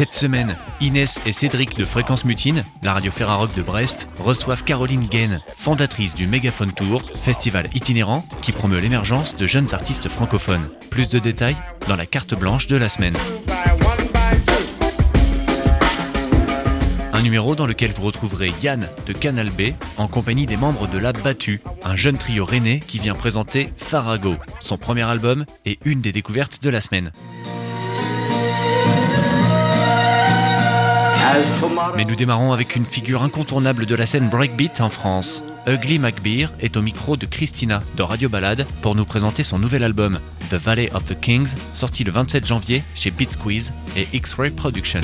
Cette semaine, Inès et Cédric de Fréquence Mutine, la radio Ferrarock de Brest, reçoivent Caroline Gaine, fondatrice du Megaphone Tour, festival itinérant qui promeut l'émergence de jeunes artistes francophones. Plus de détails dans la carte blanche de la semaine. Un numéro dans lequel vous retrouverez Yann de Canal B en compagnie des membres de La Battue, un jeune trio rennais qui vient présenter Farago, son premier album et une des découvertes de la semaine. Mais nous démarrons avec une figure incontournable de la scène breakbeat en France. Ugly McBeer est au micro de Christina de Radio Ballade pour nous présenter son nouvel album The Valley of the Kings, sorti le 27 janvier chez Beat Squeeze et X-Ray Productions.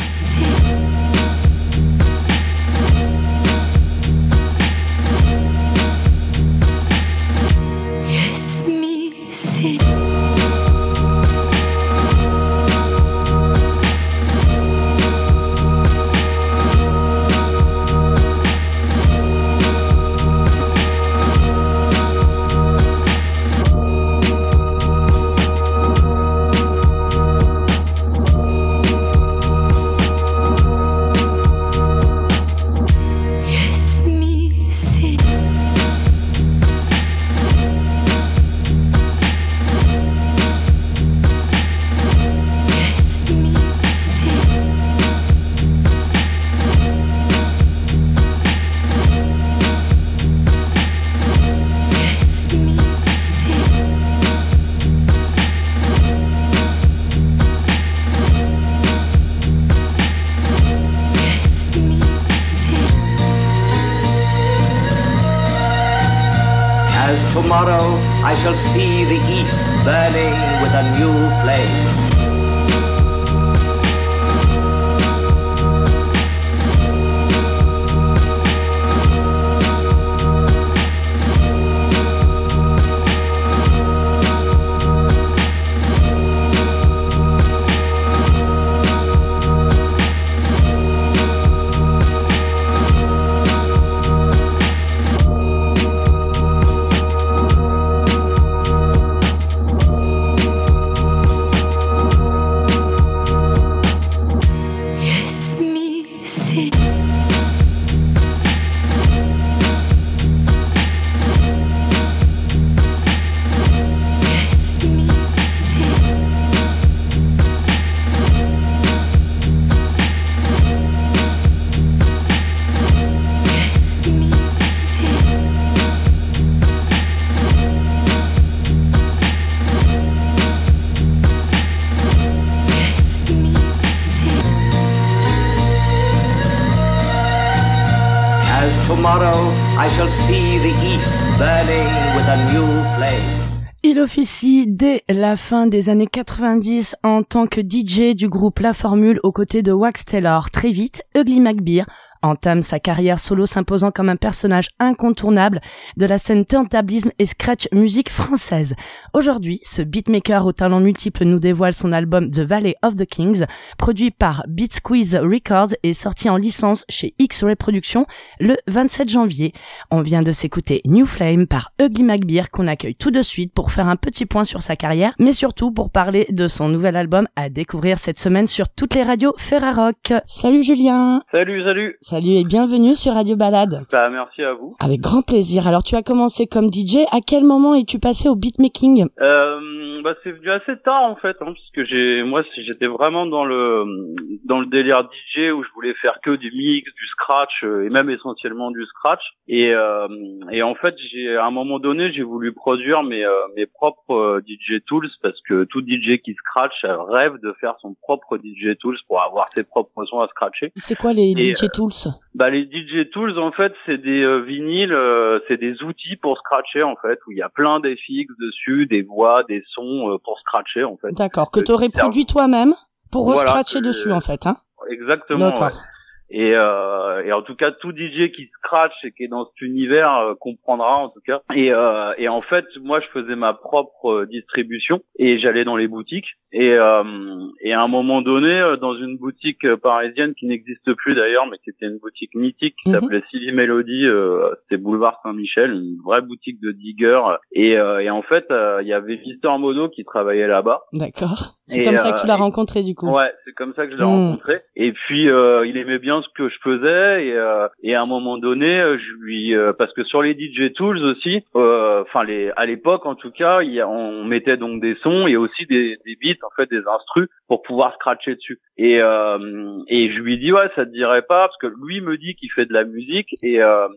Officie dès la fin des années 90 en tant que DJ du groupe La Formule aux côtés de Wax Taylor. Très vite, Ugly McBeer entame sa carrière solo s'imposant comme un personnage incontournable de la scène turntablisme et scratch musique française. Aujourd'hui, ce beatmaker au talent multiple nous dévoile son album The Valley of the Kings, produit par Beat Squeeze Records et sorti en licence chez X-Ray Productions le 27 janvier. On vient de s'écouter New Flame par Ugly McBeer qu'on accueille tout de suite pour faire un petit point sur sa carrière, mais surtout pour parler de son nouvel album à découvrir cette semaine sur toutes les radios Ferrarock. Salut Julien Salut, salut. Salut et bienvenue sur Radio Balade. Bah, merci à vous. Avec grand plaisir. Alors tu as commencé comme DJ, à quel moment es-tu passé au beatmaking? Euh, bah, c'est venu assez tard en fait, hein, puisque j'ai, moi, j'étais vraiment dans le dans le délire DJ où je voulais faire que du mix, du scratch euh, et même essentiellement du scratch. Et euh, et en fait, j'ai à un moment donné, j'ai voulu produire mes euh, mes propres euh, DJ tools parce que tout DJ qui scratch euh, rêve de faire son propre DJ tools pour avoir ses propres sons à scratcher. C'est quoi les Et, DJ Tools? Bah les DJ tools en fait c'est des euh, vinyles, euh, c'est des outils pour scratcher en fait où il y a plein d'effets dessus, des voix, des sons euh, pour scratcher en fait. D'accord, que tu aurais produit toi-même pour Voilà, re-scratcher que- dessus en fait. Hein Exactement. D'accord. ouais. Et, euh, et en tout cas, tout DJ qui scratch et qui est dans cet univers euh, comprendra en tout cas. Et, euh, et en fait, moi, je faisais ma propre euh, distribution et j'allais dans les boutiques. Et, euh, et à un moment donné, euh, dans une boutique parisienne qui n'existe plus d'ailleurs, mais qui était une boutique mythique qui Mhm. s'appelait Silly Melody, euh, c'était boulevard Saint-Michel, une vraie boutique de digger. Et, euh, et en fait, il y avait Mister Mono qui travaillait là-bas. D'accord. C'est comme ça que tu l'as rencontré du coup. Ouais, c'est comme ça que je l'ai Mm. rencontré. Et puis euh, il aimait bien ce que je faisais et, euh, et à un moment donné, euh, je lui euh, parce que sur les DJ tools aussi, euh, enfin les à l'époque en tout cas, y on mettait donc des sons et aussi des, des beats en fait des instrus pour pouvoir scratcher dessus. Et euh, et je lui dis ouais ça te dirait pas parce que lui me dit qu'il fait de la musique et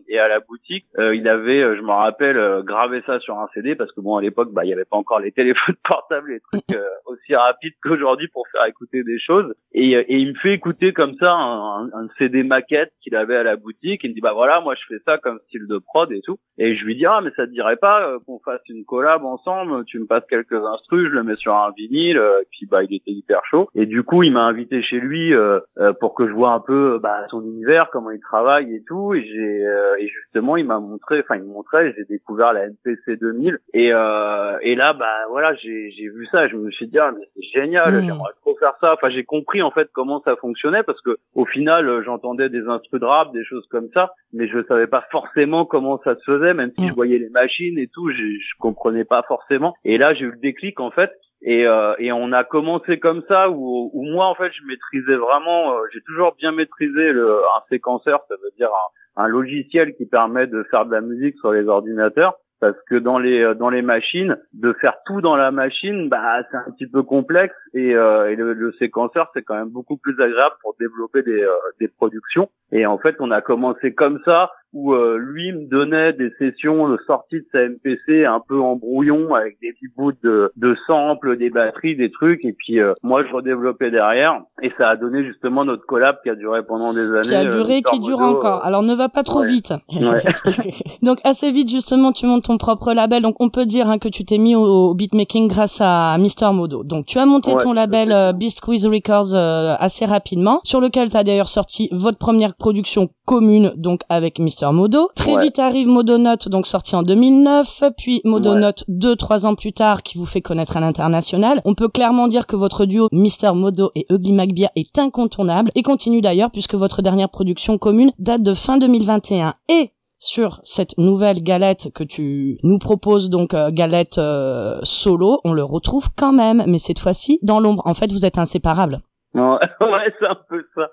et à la boutique il avait je me rappelle gravé ça sur un CD parce que bon à l'époque bah il y avait pas encore les téléphones portables les trucs aussi rapides qu'aujourd'hui pour faire écouter des choses et, et il me fait écouter comme ça un, un- un CD maquette qu'il avait à la boutique. Il me dit bah voilà moi je fais ça comme style de prod et tout. Et je lui dis ah mais ça te dirait pas euh, qu'on fasse une collab ensemble? Tu me passes quelques instrus je le mets sur un vinyle euh, et puis bah il était hyper chaud. Et du coup il m'a invité chez lui euh, euh, pour que je vois un peu bah, son univers comment il travaille et tout. Et j'ai euh, et justement il m'a montré enfin il me montrait j'ai découvert la MPC 2000 et euh, et là bah voilà j'ai j'ai vu ça je me suis dit ah mais c'est génial Mm. j'aimerais trop faire ça. Enfin j'ai compris en fait comment ça fonctionnait parce que au final j'entendais des instruments de rap des choses comme ça mais je savais pas forcément comment ça se faisait même si Mm. je voyais les machines et tout je, je comprenais pas forcément et là j'ai eu le déclic en fait et, euh, et on a commencé comme ça où, où moi en fait je maîtrisais vraiment, euh, j'ai toujours bien maîtrisé le, un séquenceur, ça veut dire un, un logiciel qui permet de faire de la musique sur les ordinateurs. Parce que dans les euh, dans les machines, de faire tout dans la machine, bah c'est un petit peu complexe et, euh, et le, le séquenceur c'est quand même beaucoup plus agréable pour développer des, euh, des productions. Et en fait, on a commencé comme ça où euh, lui me donnait des sessions de sortie de sa MPC un peu en brouillon avec des petits bouts de, de samples, des batteries, des trucs et puis euh, moi je redéveloppais derrière et ça a donné justement notre collab qui a duré pendant des années. Qui a euh, duré, Mister qui dure encore. Alors ne va pas trop ouais. vite. Ouais. Donc assez vite justement tu montes ton propre label. Donc on peut dire hein, que tu t'es mis au, au beatmaking grâce à Mister Modo. Donc tu as monté Ouais, ton label euh, Beast Quiz Records euh, assez rapidement, sur lequel tu as d'ailleurs sorti votre première production commune donc avec Mister Modo. Très Ouais. vite arrive Modonote donc sorti en 2009, puis Modonote deux trois ans plus tard qui vous fait connaître à l'international. On peut clairement dire que votre duo Mister Modo et Ugly McBeer est incontournable et continue d'ailleurs puisque votre dernière production commune date de fin 2021 et sur cette nouvelle galette que tu nous proposes, donc euh, galette euh, solo, on le retrouve quand même, mais cette fois-ci dans l'ombre. En fait, vous êtes inséparables. Ouais, c'est un peu ça.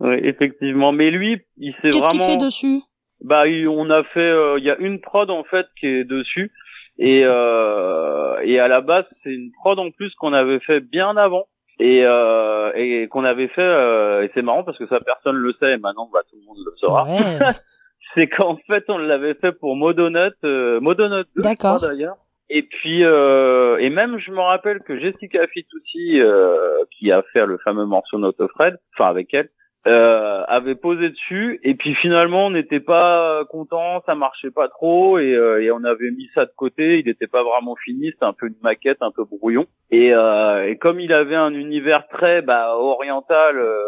Ouais, effectivement. Mais lui, il s'est Qu'est-ce vraiment. qu'il fait dessus? Bah, il- on a fait. euh, Il y a une prod en fait qui est dessus. Et euh, et à la base, c'est une prod en plus qu'on avait fait bien avant. Et, euh, et qu'on avait fait, euh, et c'est marrant parce que ça personne le sait, et maintenant bah, tout le monde le saura. Ouais. c'est qu'en fait on l'avait fait pour Modonut, euh, Modonut 2 je D'accord. d'ailleurs. Et puis euh, et même je me rappelle que Jessica Fitoussi euh, qui a fait le fameux morceau Not Fred, enfin avec elle, euh, avait posé dessus et puis finalement on n'était pas content, ça marchait pas trop et, euh, et on avait mis ça de côté, il n'était pas vraiment fini, c'était un peu une maquette, un peu brouillon et, euh, et comme il avait un univers très bah, oriental euh,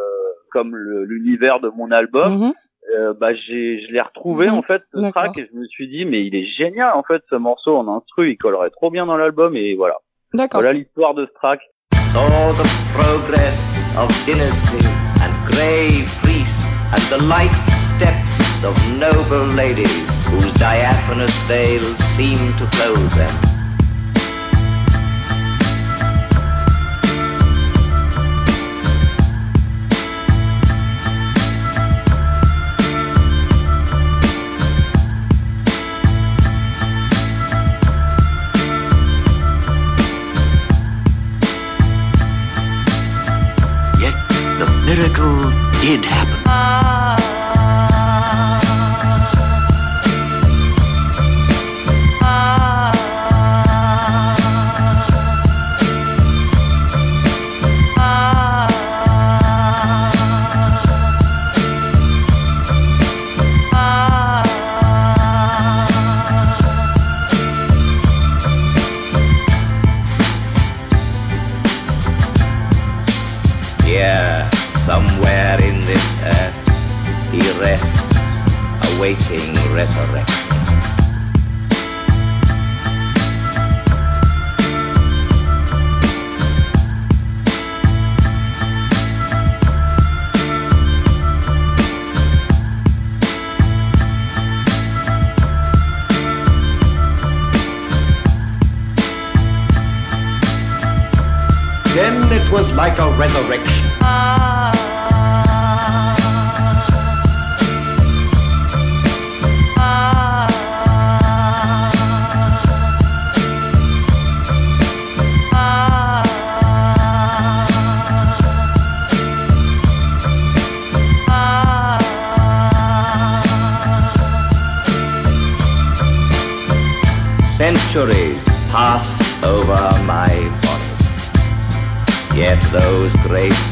comme l'univers de mon album, Mhm. euh, bah j'ai je l'ai retrouvé Mhm. en fait ce track et je me suis dit mais il est génial en fait ce morceau en instru il collerait trop bien dans l'album et voilà D'accord. voilà l'histoire de ce track saw the progress of dynasty and grey priests and the light steps of noble ladies whose diaphanous veils seem to clothe them. Did happen.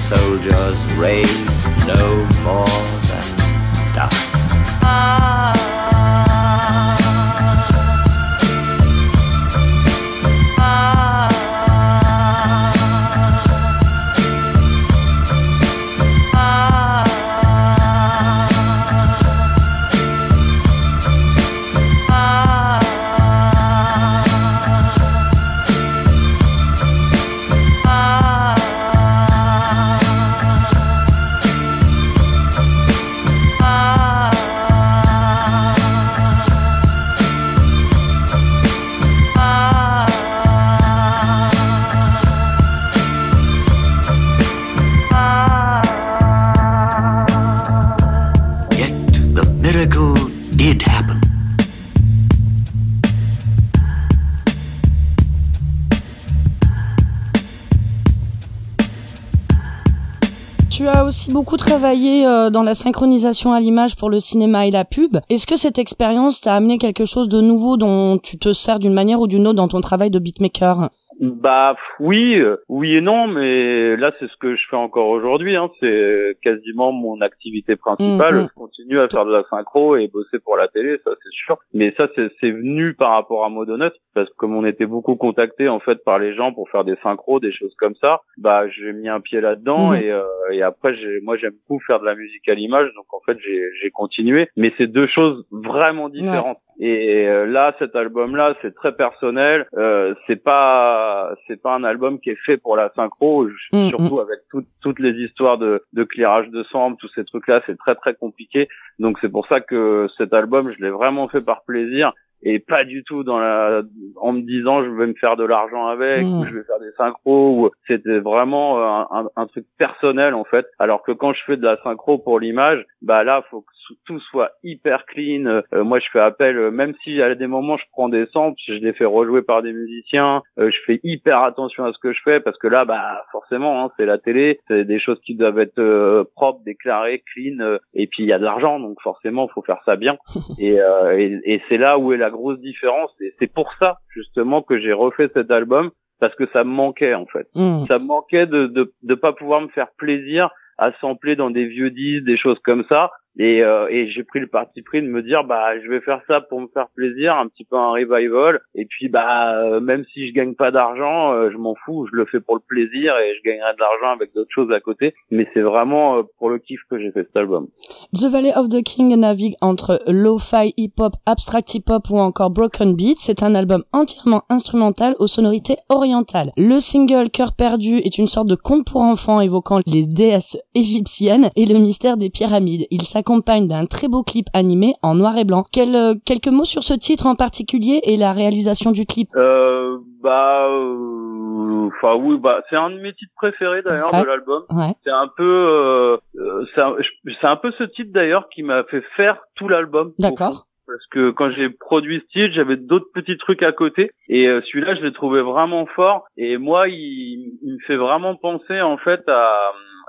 Soldiers raised no more than dust. Aussi beaucoup travaillé euh, dans la synchronisation à l'image pour le cinéma et la pub. Est-ce que cette expérience t'a amené quelque chose de nouveau dont tu te sers d'une manière ou d'une autre dans ton travail de beatmaker? Bah oui, euh, oui et non, mais là c'est ce que je fais encore aujourd'hui. Hein. C'est quasiment mon activité principale. Mhm. Je continue à faire de la synchro et bosser pour la télé, ça c'est sûr. Mais ça c'est venu par rapport à Modonut parce que comme on était beaucoup contacté en fait par les gens pour faire des synchros, des choses comme ça, bah j'ai mis un pied là-dedans Mhm. et, euh, et après j'ai moi j'aime beaucoup faire de la musique à l'image, donc en fait j'ai j'ai continué. Mais c'est deux choses vraiment différentes. Et euh, là, cet album-là, c'est très personnel. Euh, c'est pas, c'est pas un album qui est fait pour la synchro. Mm, surtout avec toutes toutes les histoires de, de clearage de sample, tous ces trucs-là, c'est très très compliqué. Donc c'est pour ça que cet album, je l'ai vraiment fait par plaisir et pas du tout dans la, en me disant je vais me faire de l'argent avec, Mm. ou je vais faire des synchros. Ou c'était vraiment euh, un, un- un truc personnel en fait. Alors que quand je fais de la synchro pour l'image, bah là, faut que tout soit hyper clean. Euh, moi, je fais appel, euh, même si à des moments je prends des samples, je les fais rejouer par des musiciens. euh, je fais hyper attention à ce que je fais parce que là, bah forcément, hein, c'est la télé, c'est des choses qui doivent être euh, propres, déclarées, clean. euh, et puis il y a de l'argent, donc forcément, faut faire ça bien. et euh, et, et c'est là où est la grosse différence. Et c'est pour ça justement que j'ai refait cet album parce que ça me manquait en fait Hmm. ça me manquait de, de de pas pouvoir me faire plaisir à sampler dans des vieux disques, des choses comme ça. Et, euh, et j'ai pris le parti pris de me dire bah je vais faire ça pour me faire plaisir, un petit peu un revival. Et puis bah euh, même si je gagne pas d'argent, euh, je m'en fous, je le fais pour le plaisir et je gagnerai de l'argent avec d'autres choses à côté. Mais c'est vraiment euh, pour le kiff que j'ai fait cet album. The Valley of the King navigue entre lo-fi, hip-hop, abstract hip-hop ou encore broken beat. C'est un album entièrement instrumental aux sonorités orientales. Le single Cœur perdu est une sorte de conte pour enfants évoquant les déesses égyptiennes et le mystère des pyramides. Il s'accompagne d'un très beau clip animé en noir et blanc. Quel, euh, quelques mots sur ce titre en particulier et la réalisation du clip? Euh, bah, euh, enfin oui, bah c'est un de mes titres préférés d'ailleurs Ouais. de l'album. Ouais. C'est un peu, euh, euh, c'est un, peu ce titre d'ailleurs qui m'a fait faire tout l'album. D'accord. Parce que quand j'ai produit ce titre, j'avais d'autres petits trucs à côté et celui-là, je l'ai trouvé vraiment fort. Et moi, il, il me fait vraiment penser en fait à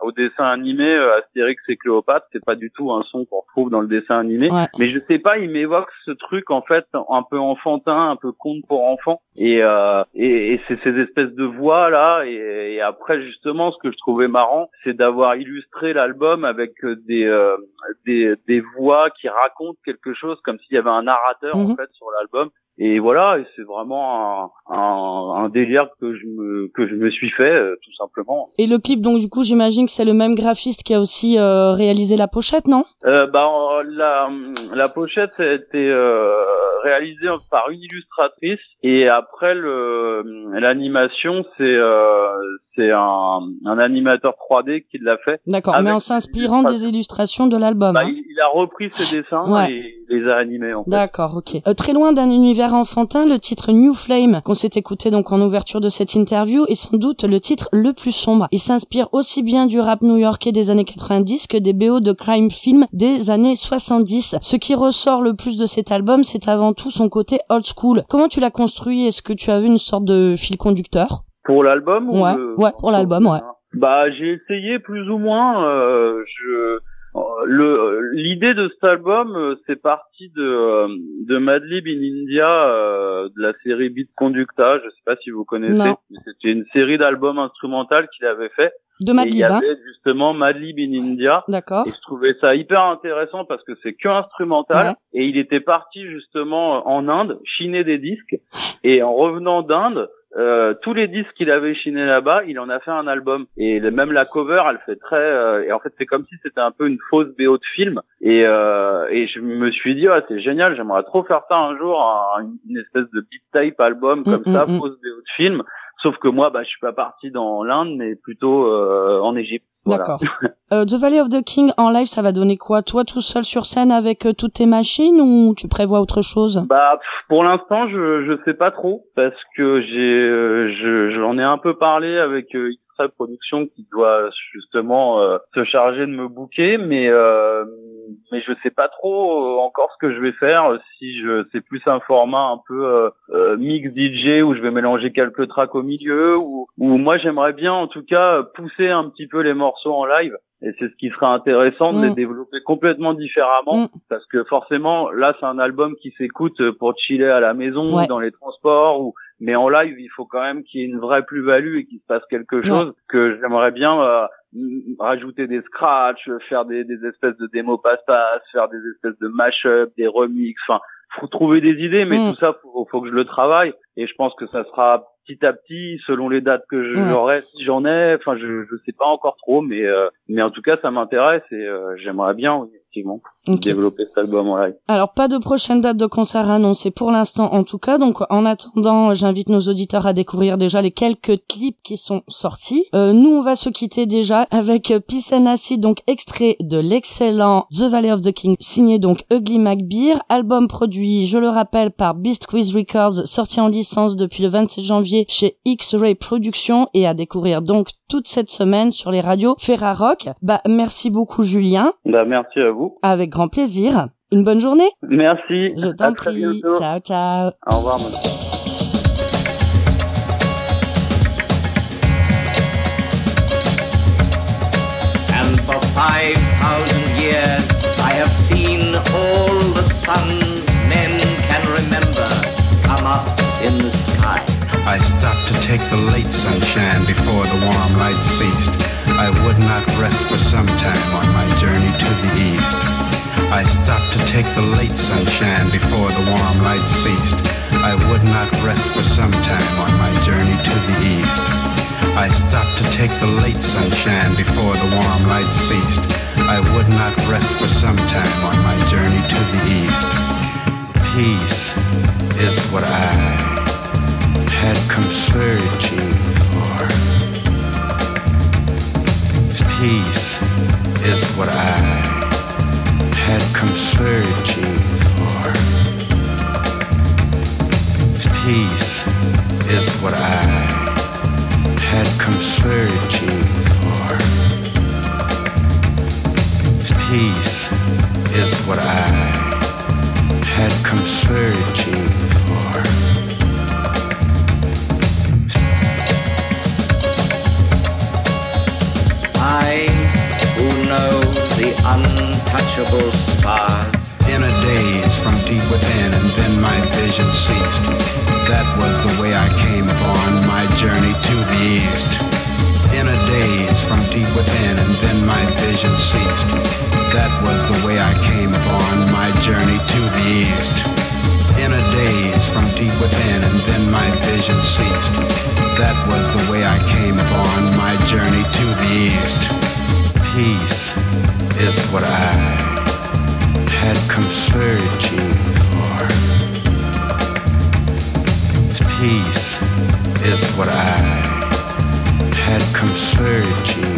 au dessin animé euh, Astérix et Cléopâtre. C'est pas du tout un son qu'on retrouve dans le dessin animé. Ouais. Mais je sais pas, il m'évoque ce truc en fait un peu enfantin, un peu conte pour enfants. Et, euh, et, et c'est ces espèces de voix là. Et, et après justement, ce que je trouvais marrant, c'est d'avoir illustré l'album avec euh, des, euh, des des voix qui racontent quelque chose, comme s'il y avait un narrateur Mhm. en fait sur l'album. Et voilà, c'est vraiment un, un, un délire que je me que je me suis fait euh, tout simplement. Et le clip, donc du coup, j'imagine que c'est le même graphiste qui a aussi euh, réalisé la pochette, non? Euh, bah, euh, la, la pochette a été réalisée par une illustratrice et après le l'animation c'est euh, c'est un, un animateur 3D qui l'a fait. D'accord, mais en s'inspirant des illustrations de l'album. Bah, hein. il, il a repris ses dessins Ouais. et les a animés en fait. D'accord, ok. Euh, très loin d'un univers enfantin, le titre New Flame, qu'on s'est écouté donc en ouverture de cette interview, est sans doute le titre le plus sombre. Il s'inspire aussi bien du rap new-yorkais des années 90 que des BO de crime film des années 70. Ce qui ressort le plus de cet album, c'est avant tout son côté old school. Comment tu l'as construit? Est-ce que tu as vu une sorte de fil conducteur? Pour l'album ou Ouais, le- ouais, pour l'album, ouais. Bah, j'ai essayé plus ou moins. euh, je l'idée de cet album, euh, c'est parti de euh, de Madlib in India, euh, de la série Beat Conducta. Je sais pas si vous connaissez. C'était une série d'albums instrumentaux qu'il avait fait. De Et il y Madlib, hein avait justement Madlib in India. D'accord. Je trouvais ça hyper intéressant parce que c'est que instrumental. Ouais. Et il était parti justement en Inde, chiner des disques. Et en revenant d'Inde, euh, tous les disques qu'il avait chinés là-bas, il en a fait un album. Et même la cover, elle fait très... euh, et en fait, c'est comme si c'était un peu une fausse BO de film. Et, euh, et je me suis dit, ah, c'est génial, j'aimerais trop faire ça un jour, un- une espèce de beat tape album comme Mm, ça, mm, mm. fausse BO de film. Sauf que moi, bah, je suis pas parti dans l'Inde, mais plutôt euh, en Égypte. Voilà. D'accord. Euh, The Valley of the King en live, ça va donner quoi? Toi tout seul sur scène avec euh, toutes tes machines ou tu prévois autre chose? Bah pff, pour l'instant je je sais pas trop parce que j'ai euh, je j'en ai un peu parlé avec X-Ray Productions qui doit justement euh, se charger de me booker mais euh, mais je sais pas trop euh, encore ce que je vais faire si je c'est plus un format un peu mix DJ où je vais mélanger quelques tracks au milieu ou ou moi j'aimerais bien en tout cas pousser un petit peu les morceaux en live et c'est ce qui serait intéressant de Mm. les développer complètement différemment Mm. parce que forcément là c'est un album qui s'écoute pour chiller à la maison Ouais. ou dans les transports ou mais en live il faut quand même qu'il y ait une vraie plus-value et qu'il se passe quelque chose que j'aimerais bien euh, rajouter des scratchs faire des, des espèces de démos passe-passe faire des espèces de mash-up des remixes enfin faut trouver des idées mais Mm. tout ça faut, faut que je le travaille et je pense que ça sera petit à petit selon les dates que j'aurai si j'en ai enfin je je sais pas encore trop mais euh, mais en tout cas ça m'intéresse et euh, j'aimerais bien oui, effectivement Ok. développer cet album en live Alors pas de prochaine date de concert annoncée pour l'instant en tout cas. Donc en attendant, j'invite nos auditeurs à découvrir déjà les quelques clips qui sont sortis. Euh, nous on va se quitter déjà avec euh, Peace and Acid, donc extrait de l'excellent The Valley of the King, signé donc Ugly McBeer, album produit, je le rappelle, par Beast Quiz Records, sorti en licence depuis le 27 janvier chez X-Ray Productions et à découvrir donc toute cette semaine sur les radios Ferrarock. Bah merci beaucoup Julien, bah merci à vous avec grand plaisir. Une bonne journée. merci Je t'en prie. bientôt Ciao, ciao. au revoir madame. And for five thousand years I have seen all the suns men can remember come up in the sky. I stopped to take the late sunshine before the warm light ceased. I would not rest for some time on my journey to the east. I stopped to take the late sunshine before the warm light ceased. I would not rest for some time on my journey to the east. I stopped to take the late sunshine before the warm light ceased. I would not rest for some time on my journey to the east. Peace is what I had come searching Peace is what I had come searching for. Peace is what I had come searching for. Peace is what I had come searching untouchable stars. In a daze from deep within, and then my vision ceased. That was the way I came upon my journey to the east. In a daze from deep within, and then my vision ceased. That was the way I came upon my journey to the east. In a daze from emptied within, and then my vision ceased. That was the way I came upon my journey to the east. Peace is what I had come searching for. Peace is what I had come searching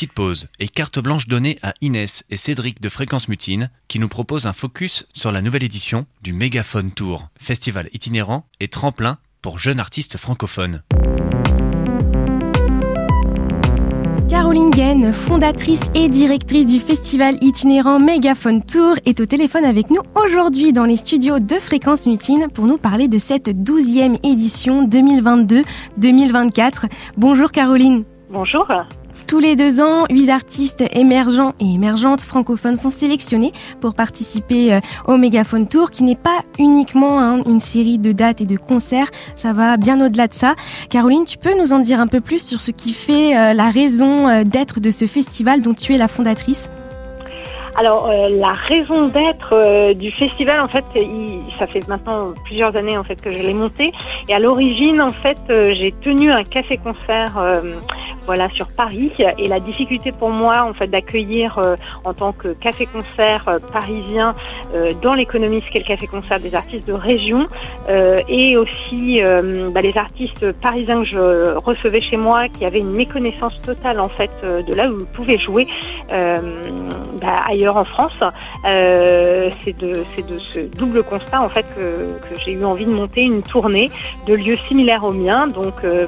Petite pause et carte blanche donnée à Inès et Cédric de Fréquence Mutine qui nous proposent un focus sur la nouvelle édition du Mégaphone Tour, festival itinérant et tremplin pour jeunes artistes francophones. Caroline Gaine, fondatrice et directrice du festival itinérant Megaphone Tour, est au téléphone avec nous aujourd'hui dans les studios de Fréquence Mutine pour nous parler de cette 12e édition 2022-2024. Bonjour Caroline. Bonjour. Tous les deux ans, huit artistes émergents et émergentes francophones sont sélectionnés pour participer euh, au Megaphone Tour, qui n'est pas uniquement hein, une série de dates et de concerts, ça va bien au-delà de ça. Caroline, tu peux nous en dire un peu plus sur ce qui fait euh, la raison euh, d'être de ce festival dont tu es la fondatrice? Alors euh, la raison d'être euh, du festival, en fait, il- ça fait maintenant plusieurs années en fait que je l'ai monté. Et à l'origine, en fait, euh, j'ai tenu un café-concert, euh, voilà, sur Paris. Et la difficulté pour moi, en fait, d'accueillir euh, en tant que café-concert euh, parisien dans l'économie, ce qu'est le café-concert des artistes de région, et aussi bah, les artistes parisiens que je recevais chez moi, qui avaient une méconnaissance totale en fait de là où ils pouvaient jouer bah, ailleurs en France. Euh, c'est de, ce double constat en fait que, j'ai eu envie de monter une tournée de lieux similaires aux miens, donc euh,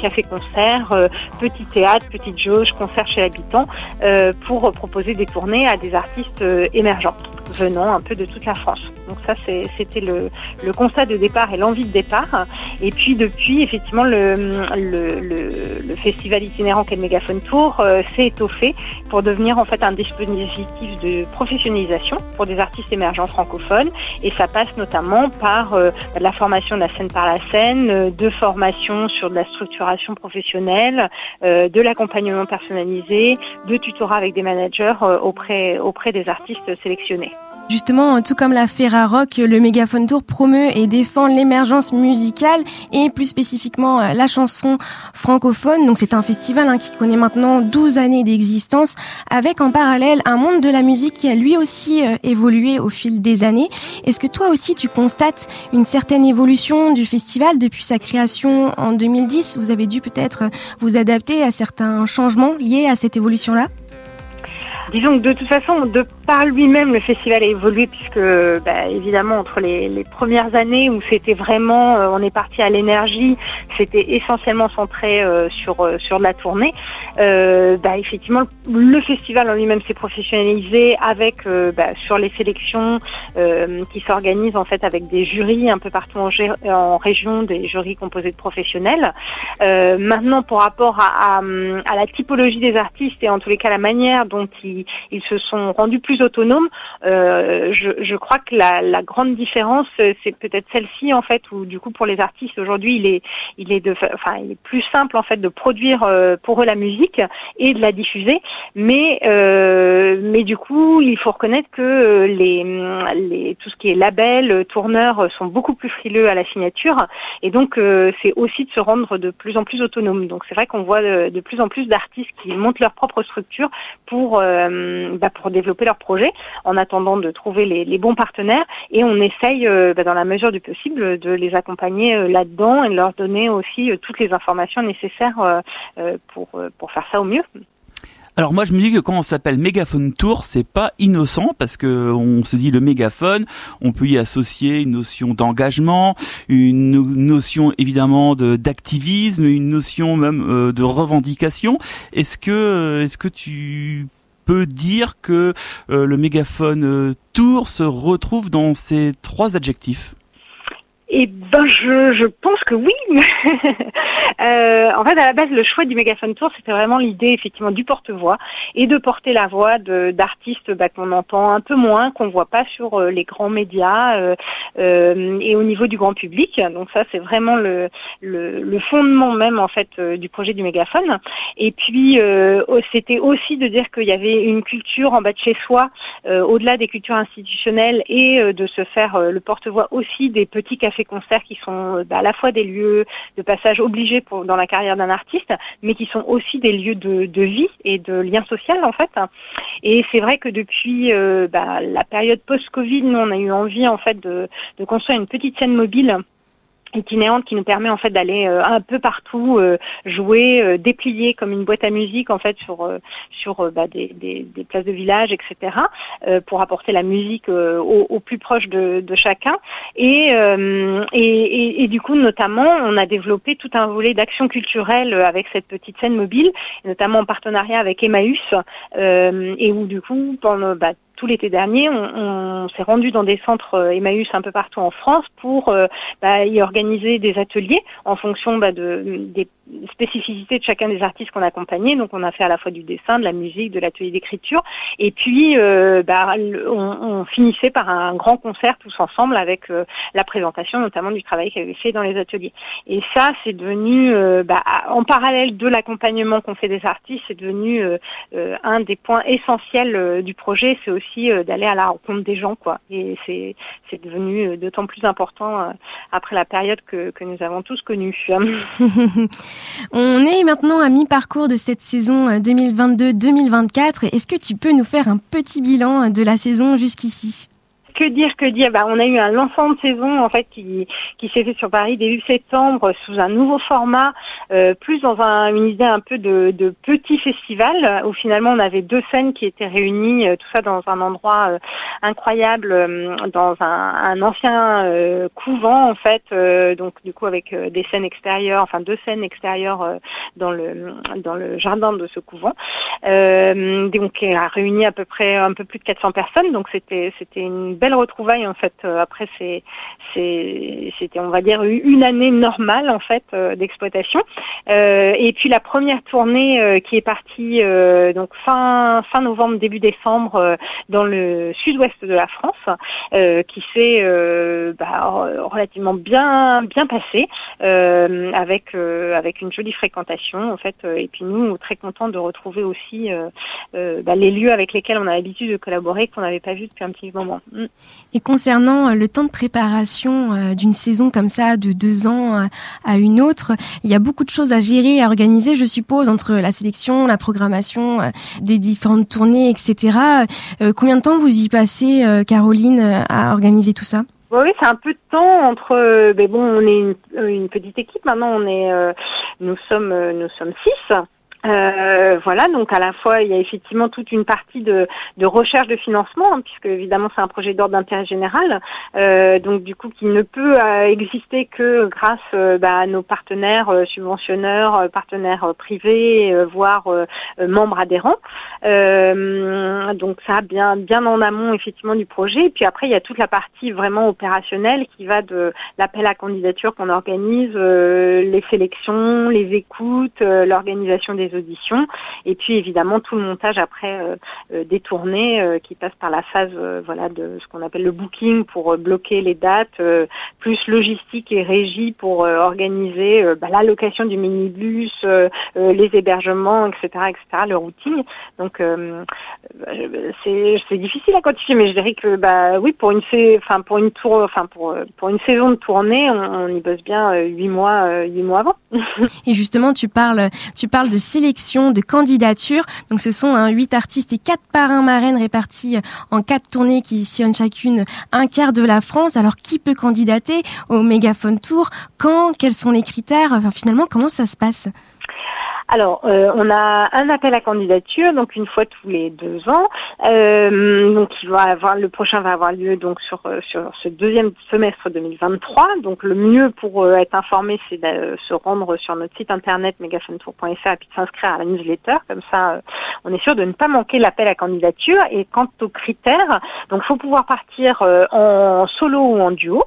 café-concert, euh, petit théâtre, petite jauge, concert chez l'habitant, euh, pour proposer des tournées à des artistes euh, émergents venant un peu de toute la France. Donc ça c'était le, le constat de départ et l'envie de départ. Et puis depuis, effectivement, le, le, le- festival itinérant qu'est le Mégaphone Tour s'est étoffé pour devenir en fait un dispositif de professionnalisation pour des artistes émergents francophones. Et ça passe notamment par la formation de la scène par la scène, euh, de formation sur de la structuration professionnelle, euh, de l'accompagnement personnalisé, de tutorat avec des managers euh, auprès, auprès des artistes sélectionnés. Justement, tout comme la Ferrarock, le Mégaphone Tour promeut et défend l'émergence musicale et plus spécifiquement euh, la chanson francophone. Donc c'est un festival hein, qui connaît maintenant 12 années d'existence avec en parallèle un monde de la musique qui a lui aussi euh, évolué au fil des années. Est-ce que toi aussi tu constates une certaine évolution du festival depuis sa création en 2010 Vous avez dû peut-être vous adapter à certains changements liés à cette évolution-là? Disons que de toute façon, de par lui-même, le festival a évolué puisque, bah, évidemment, entre les, premières années où c'était vraiment, euh, on est parti à l'énergie, c'était essentiellement centré euh, sur euh, sur la tournée. bah, effectivement, le festival en lui-même s'est professionnalisé avec bah, sur les sélections qui s'organisent en fait avec des jurys un peu partout en, région, des jurys composés de professionnels. Maintenant, pour rapport à, la typologie des artistes et en tous les cas la manière dont ils se sont rendus plus autonomes, euh, je, je crois que la, la grande différence, euh, c'est peut-être celle-ci en fait, où du coup pour les artistes aujourd'hui, il est, il est de, enfin, il est plus simple en fait de produire euh, pour eux la musique et de la diffuser, mais euh, mais du coup, il faut reconnaître que euh, les, les tout ce qui est label, euh, tourneur euh, sont beaucoup plus frileux à la signature, et donc c'est aussi de se rendre de plus en plus autonome. Donc c'est vrai qu'on voit de, de plus en plus d'artistes qui montent leur propre structure pour bah, pour développer leur projet, en attendant de trouver les, bons partenaires, et on essaye euh, bah, dans la mesure du possible de les accompagner euh, là-dedans et de leur donner aussi euh, toutes les informations nécessaires pour pour faire ça au mieux. Alors moi je me dis que quand on s'appelle mégaphone tour, c'est pas innocent parce que on se dit le mégaphone, on peut y associer une notion d'engagement, une no- notion évidemment de d'activisme, une notion même de revendication. Est-ce que est-ce que tu peux dire que euh, le mégaphone euh, tour se retrouve dans ces trois adjectifs Eh ben, je, je pense que oui. Euh, en fait, à la base, le choix du Mégaphone Tour, c'était vraiment l'idée, effectivement, du porte-voix et de porter la voix d'artistes bah, qu'on entend un peu moins, qu'on voit pas sur euh, les grands médias euh, euh, et au niveau du grand public. Donc ça, c'est vraiment le, le, le fondement même, en fait, euh, du projet du Mégaphone. Et puis, c'était aussi de dire qu'il y avait une culture en bas de chez soi, au-delà des cultures institutionnelles, et de se faire le porte-voix aussi des petits cafés-concerts qui sont euh, bah, à la fois des lieux de passage obligés dans la carrière d'un artiste, mais qui sont aussi des lieux de, de vie et de lien social en fait. Et c'est vrai que depuis euh, bah, la période post-Covid, nous on a eu envie en fait de, de construire une petite scène mobile itinérante qui nous permet en fait d'aller euh, un peu partout euh, jouer, euh, déplier comme une boîte à musique en fait sur euh, sur euh, bah, des, des- des places de village, etc. euh, pour apporter la musique au, au plus proche de, de chacun. Et, et, et- et du coup, notamment, on a développé tout un volet d'action culturelle avec cette petite scène mobile, notamment en partenariat avec Emmaüs, et où du coup, pendant bah, tout l'été dernier, on, s'est rendu dans des centres euh, Emmaüs un peu partout en France pour euh, bah, y organiser des ateliers en fonction bah, de, des spécificités de chacun des artistes qu'on accompagnait. Donc on a fait à la fois du dessin, de la musique, de l'atelier d'écriture, et puis euh, bah, on, on finissait par un grand concert tous ensemble avec euh, la présentation notamment du travail qu'il avait fait dans les ateliers. Et ça, c'est devenu, euh, bah, en parallèle de l'accompagnement qu'on fait des artistes, c'est devenu euh, euh, un des points essentiels euh, du projet, c'est aussi d'aller à la rencontre des gens, quoi. Et c'est c'est devenu d'autant plus important après la période que, que nous avons tous connue. On est maintenant à mi-parcours de cette saison euh, 2022-2024. Est-ce que tu peux nous faire un petit bilan euh, de la saison jusqu'ici? Que dire, que dire bah, On a eu un lancement de saison en fait qui, qui s'est fait sur Paris début septembre sous un nouveau format, euh, plus dans un- une idée un peu de, de petit festival où finalement on avait deux scènes qui étaient réunies, euh, tout ça dans un endroit euh, incroyable, euh, dans un, un ancien euh, couvent en fait, euh, donc du coup avec des scènes extérieures, enfin deux scènes extérieures dans le dans le jardin de ce couvent. Donc elle a réuni à peu près un peu plus de 400 personnes, donc c'était c'était une belle retrouvaille en fait. Euh, Après c'est c'était on va dire une année normale en fait euh, d'exploitation. Euh, et puis la première tournée qui est partie donc fin fin novembre début décembre dans le sud-ouest de la France, qui s'est bah, re- relativement bien bien passée avec avec une jolie fréquentation en fait. et puis nous très contents de retrouver aussi bah, les lieux avec lesquels on a l'habitude de collaborer qu'on n'avait pas vu depuis un petit moment. Mm. Et concernant euh, le temps de préparation euh, d'une saison comme ça, de deux ans euh, à une autre, il y a beaucoup de choses à gérer, à organiser, je suppose, entre la sélection, la programmation des différentes tournées, etc. Combien de temps vous y passez, Caroline, à organiser tout ça? Oui, c'est un peu de temps entre. mais bon, on est une, une petite équipe maintenant. On est, nous sommes, nous sommes six. Euh, voilà, donc à la fois il y a effectivement toute une partie de, de recherche de financement, hein, puisque évidemment c'est un projet d'ordre d'intérêt général, euh, donc du coup qui ne peut euh, exister que grâce euh, bah, à nos partenaires subventionneurs, partenaires privés, voire membres adhérents. Donc ça bien bien en amont effectivement du projet. Et puis après il y a toute la partie vraiment opérationnelle qui va de l'appel à candidature qu'on organise, les sélections, les écoutes, l'organisation des auditions, et puis évidemment tout le montage après euh, euh, des tournées euh, qui passe par la phase voilà de ce qu'on appelle le booking pour bloquer les dates, plus logistique et régie pour organiser bah, l'allocation du minibus, les hébergements, etc., etc., le routing. Donc c'est difficile à quantifier, mais je dirais que bah oui pour une enfin pour une tour, enfin pour pour une saison de tournée, on, y bosse bien huit mois huit mois avant. Et justement, tu parles, tu parles de sélection, de candidature. Donc, ce sont hein, huit artistes et quatre parrains marraines répartis en quatre tournées qui sillonnent chacune un quart de la France. Alors, qui peut candidater au Mégaphone Tour? Quand? Quels sont les critères? Enfin, Finalement, comment ça se passe? Alors, euh, on a un appel à candidature, donc une fois tous les deux ans. Euh, donc, il va avoir, le prochain va avoir lieu donc sur euh, sur ce deuxième semestre 2023. Donc, le mieux pour euh, être informé, c'est de se rendre sur notre site internet megaphonetour.fr et puis de s'inscrire à la newsletter. Comme ça, on est sûr de ne pas manquer l'appel à candidature. Et quant aux critères, donc, faut pouvoir partir en solo ou en duo.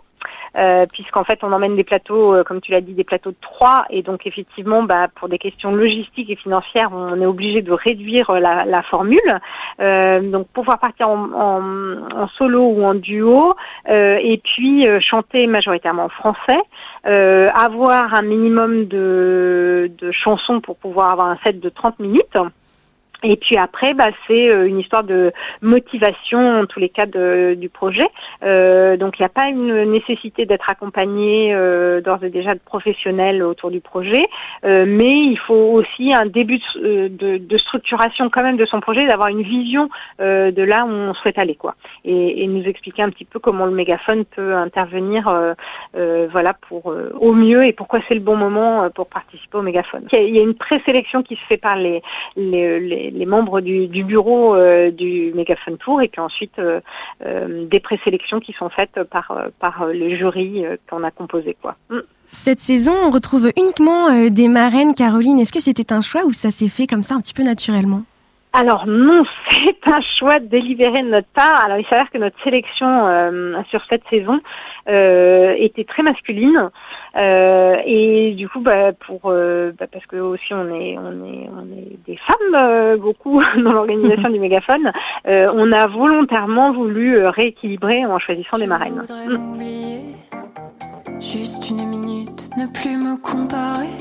Euh, puisqu'en fait on emmène des plateaux, euh, comme tu l'as dit, des plateaux de trois, et donc effectivement, bah, pour des questions logistiques et financières, on est obligé de réduire la, la formule. Euh, donc pouvoir partir en, en- solo ou en duo, euh, et puis euh, chanter majoritairement en français, euh, avoir un minimum de, de chansons pour pouvoir avoir un set de 30 minutes. Et puis après, bah, c'est euh, une histoire de motivation en tous les cas de- du projet. Euh, donc il n'y a pas une nécessité d'être accompagné euh, d'ores et déjà de professionnels autour du projet, Euh, mais il faut aussi un début de, euh, de- de structuration quand même de son projet, d'avoir une vision euh, de là où on souhaite aller, quoi. Et, et nous expliquer un petit peu comment le mégaphone peut intervenir, voilà, pour au mieux et pourquoi c'est le bon moment pour participer au mégaphone. Il y a, il y a une présélection qui se fait par les les, les- les membres du, du bureau euh, du Mégaphone Tour et puis ensuite euh, euh, des présélections qui sont faites par, par le jury qu'on a composé. Quoi. Mm. Cette saison, on retrouve uniquement des marraines. Caroline, est-ce que c'était un choix ou ça s'est fait comme ça un petit peu naturellement? Alors non, c'est un choix délibéré de notre part. Alors il s'avère que notre sélection euh, sur cette saison euh, était très masculine Euh, et du coup, bah, pour bah, parce que aussi on est on est on est des femmes beaucoup dans l'organisation du mégaphone, on a volontairement voulu rééquilibrer en choisissant des marraines. Juste une minute, ne plus me comparer.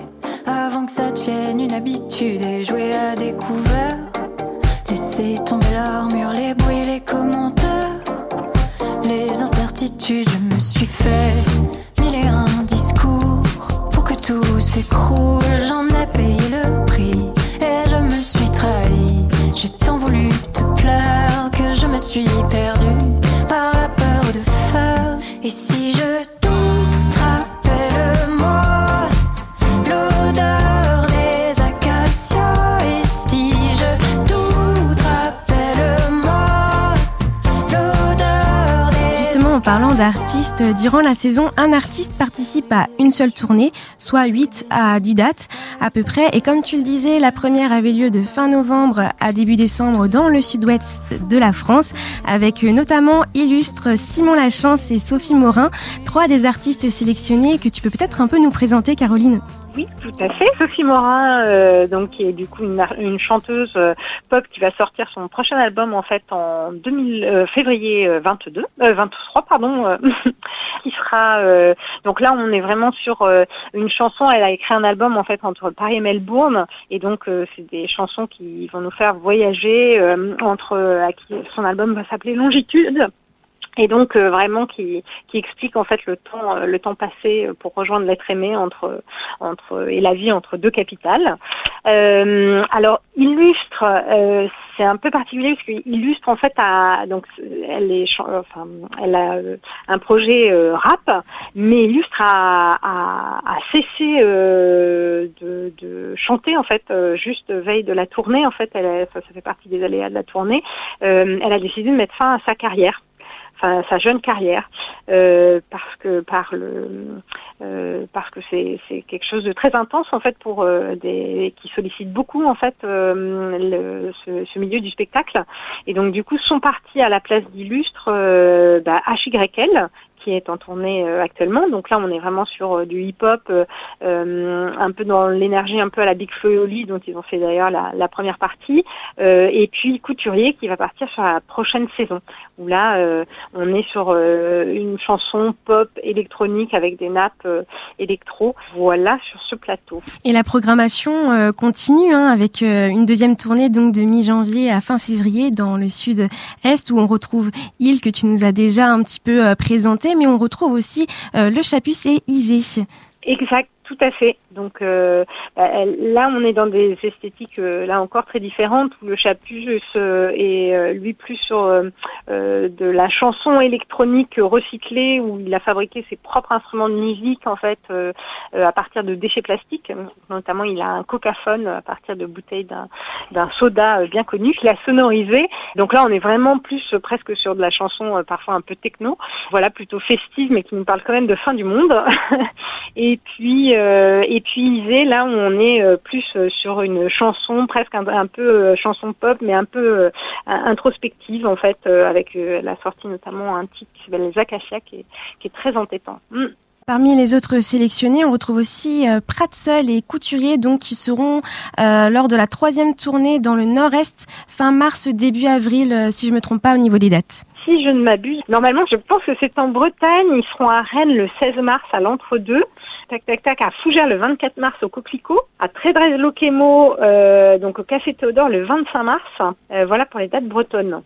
Avant que ça devienne une habitude et jouer à découvert. Laisser tomber l'armure, les bruits, les commentaires. Les incertitudes, je me suis fait mille et un discours pour que tout s'écroule. J'en ai payé le prix et je me suis trahi. J'ai tant voulu te plaire que je me suis perdue parlant d'artistes, durant la saison, un artiste participe à une seule tournée, soit 8 à 10 dates à peu près. Et comme tu le disais, la première avait lieu de fin novembre à début décembre dans le sud-ouest de la France, avec notamment illustres Simon Lachance et Sophie Morin, trois des artistes sélectionnés que tu peux peut-être un peu nous présenter, Caroline. Oui, tout à fait. Sophie Morin, euh, donc qui est du coup une, chanteuse euh, pop qui va sortir son prochain album en fait en 2000, euh, février euh, 22, euh, 23 pardon, qui sera donc là on est vraiment sur une chanson. Elle a écrit un album en fait entre Paris et Melbourne et donc c'est des chansons qui vont nous faire voyager entre son album va s'appeler Longitude. Et donc euh, vraiment qui, qui explique en fait le temps euh, le temps passé euh, pour rejoindre l'être aimé entre entre et la vie entre deux capitales. Euh, alors illustre euh, c'est un peu particulier parce qu'illustre en fait à donc elle est enfin elle a un projet rap mais illustre a, a, a cessé euh, de, de chanter en fait juste veille de la tournée en fait. Elle a- ça, ça fait partie des aléas de la tournée. Elle a décidé de mettre fin à sa carrière sa jeune carrière euh, parce que par le euh, parce que c'est quelque chose de très intense en fait pour euh, des qui sollicite beaucoup en fait le- ce, milieu du spectacle. Et donc du coup sont partis à la place d'illustre bah, HYL qui est en tournée euh, actuellement. Donc là, on est vraiment sur euh, du hip-hop, euh, un peu dans l'énergie un peu à la Big Flo dont ils ont fait d'ailleurs la, première partie. Et puis Couturier qui va partir sur la prochaine saison, où là, on est sur une chanson pop électronique avec des nappes électro. Voilà sur ce plateau. Et la programmation continue hein, avec une deuxième tournée donc de mi-janvier à fin février dans le sud-est où on retrouve Il que tu nous as déjà un petit peu présenté, mais on retrouve aussi euh, le Chapus et Isée. Exact, tout à fait. Donc euh, bah, là, on est dans des esthétiques euh, là encore très différentes où le Chapus euh, est euh, lui plus sur euh, de la chanson électronique recyclée où il a fabriqué ses propres instruments de musique en fait euh, à partir de déchets plastiques. Notamment, il a un cocaphone à partir de bouteilles d'un soda bien connu qu'il a sonorisé. Donc là, on est vraiment plus presque sur de la chanson parfois un peu techno, voilà plutôt festive mais qui nous parle quand même de fin du monde. Et puis et puis Isée, là où on est euh, plus euh, sur une chanson presque un, peu chanson pop, mais un peu introspective en fait, avec la sortie notamment un titre qui s'appelle Les Acacias qui est, qui est très entêtant. Mm. Parmi les autres sélectionnés, on retrouve aussi euh, Pratseul et Couturier, donc qui seront euh, lors de la troisième tournée dans le Nord-Est fin mars début avril, euh, si je me trompe pas au niveau des dates. Si je ne m'abuse, normalement je pense que c'est en Bretagne. Ils seront à Rennes le 16 mars à l'entre-deux, tac tac tac à Fougères le 24 mars au Coquelicot, à Trédrez Loquemo, donc au Café Théodore le 25 mars. voilà pour les dates bretonnes.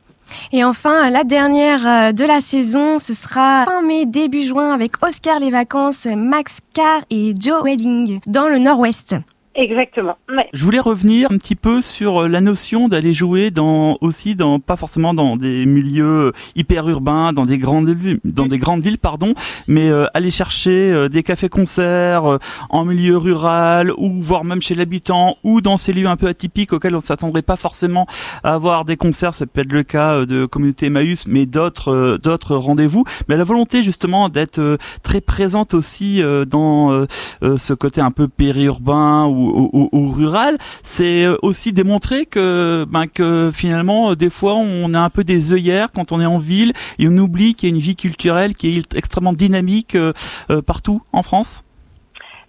Et enfin, la dernière euh, de la saison, ce sera fin mai, début juin avec Oscar les vacances, Max Carr et Joe Wedding dans le Nord-Ouest. Exactement. Je voulais revenir un petit peu sur euh, la notion d'aller jouer dans aussi dans pas forcément dans des milieux hyper urbains, dans des grandes villes, pardon, mais euh, aller chercher euh, des cafés-concerts en milieu rural ou voire même chez l'habitant ou dans ces lieux un peu atypiques auxquels on s'attendrait pas forcément à avoir des concerts, ça peut être le cas de communauté Emmaüs mais d'autres d'autres rendez-vous, mais la volonté justement d'être très présente aussi dans ce côté un peu périurbain ou au, rural, c'est euh, aussi démontrer que, ben, que finalement, euh, des fois, on a un peu des œillères quand on est en ville et on oublie qu'il y a une vie culturelle qui est extrêmement dynamique euh, partout en France.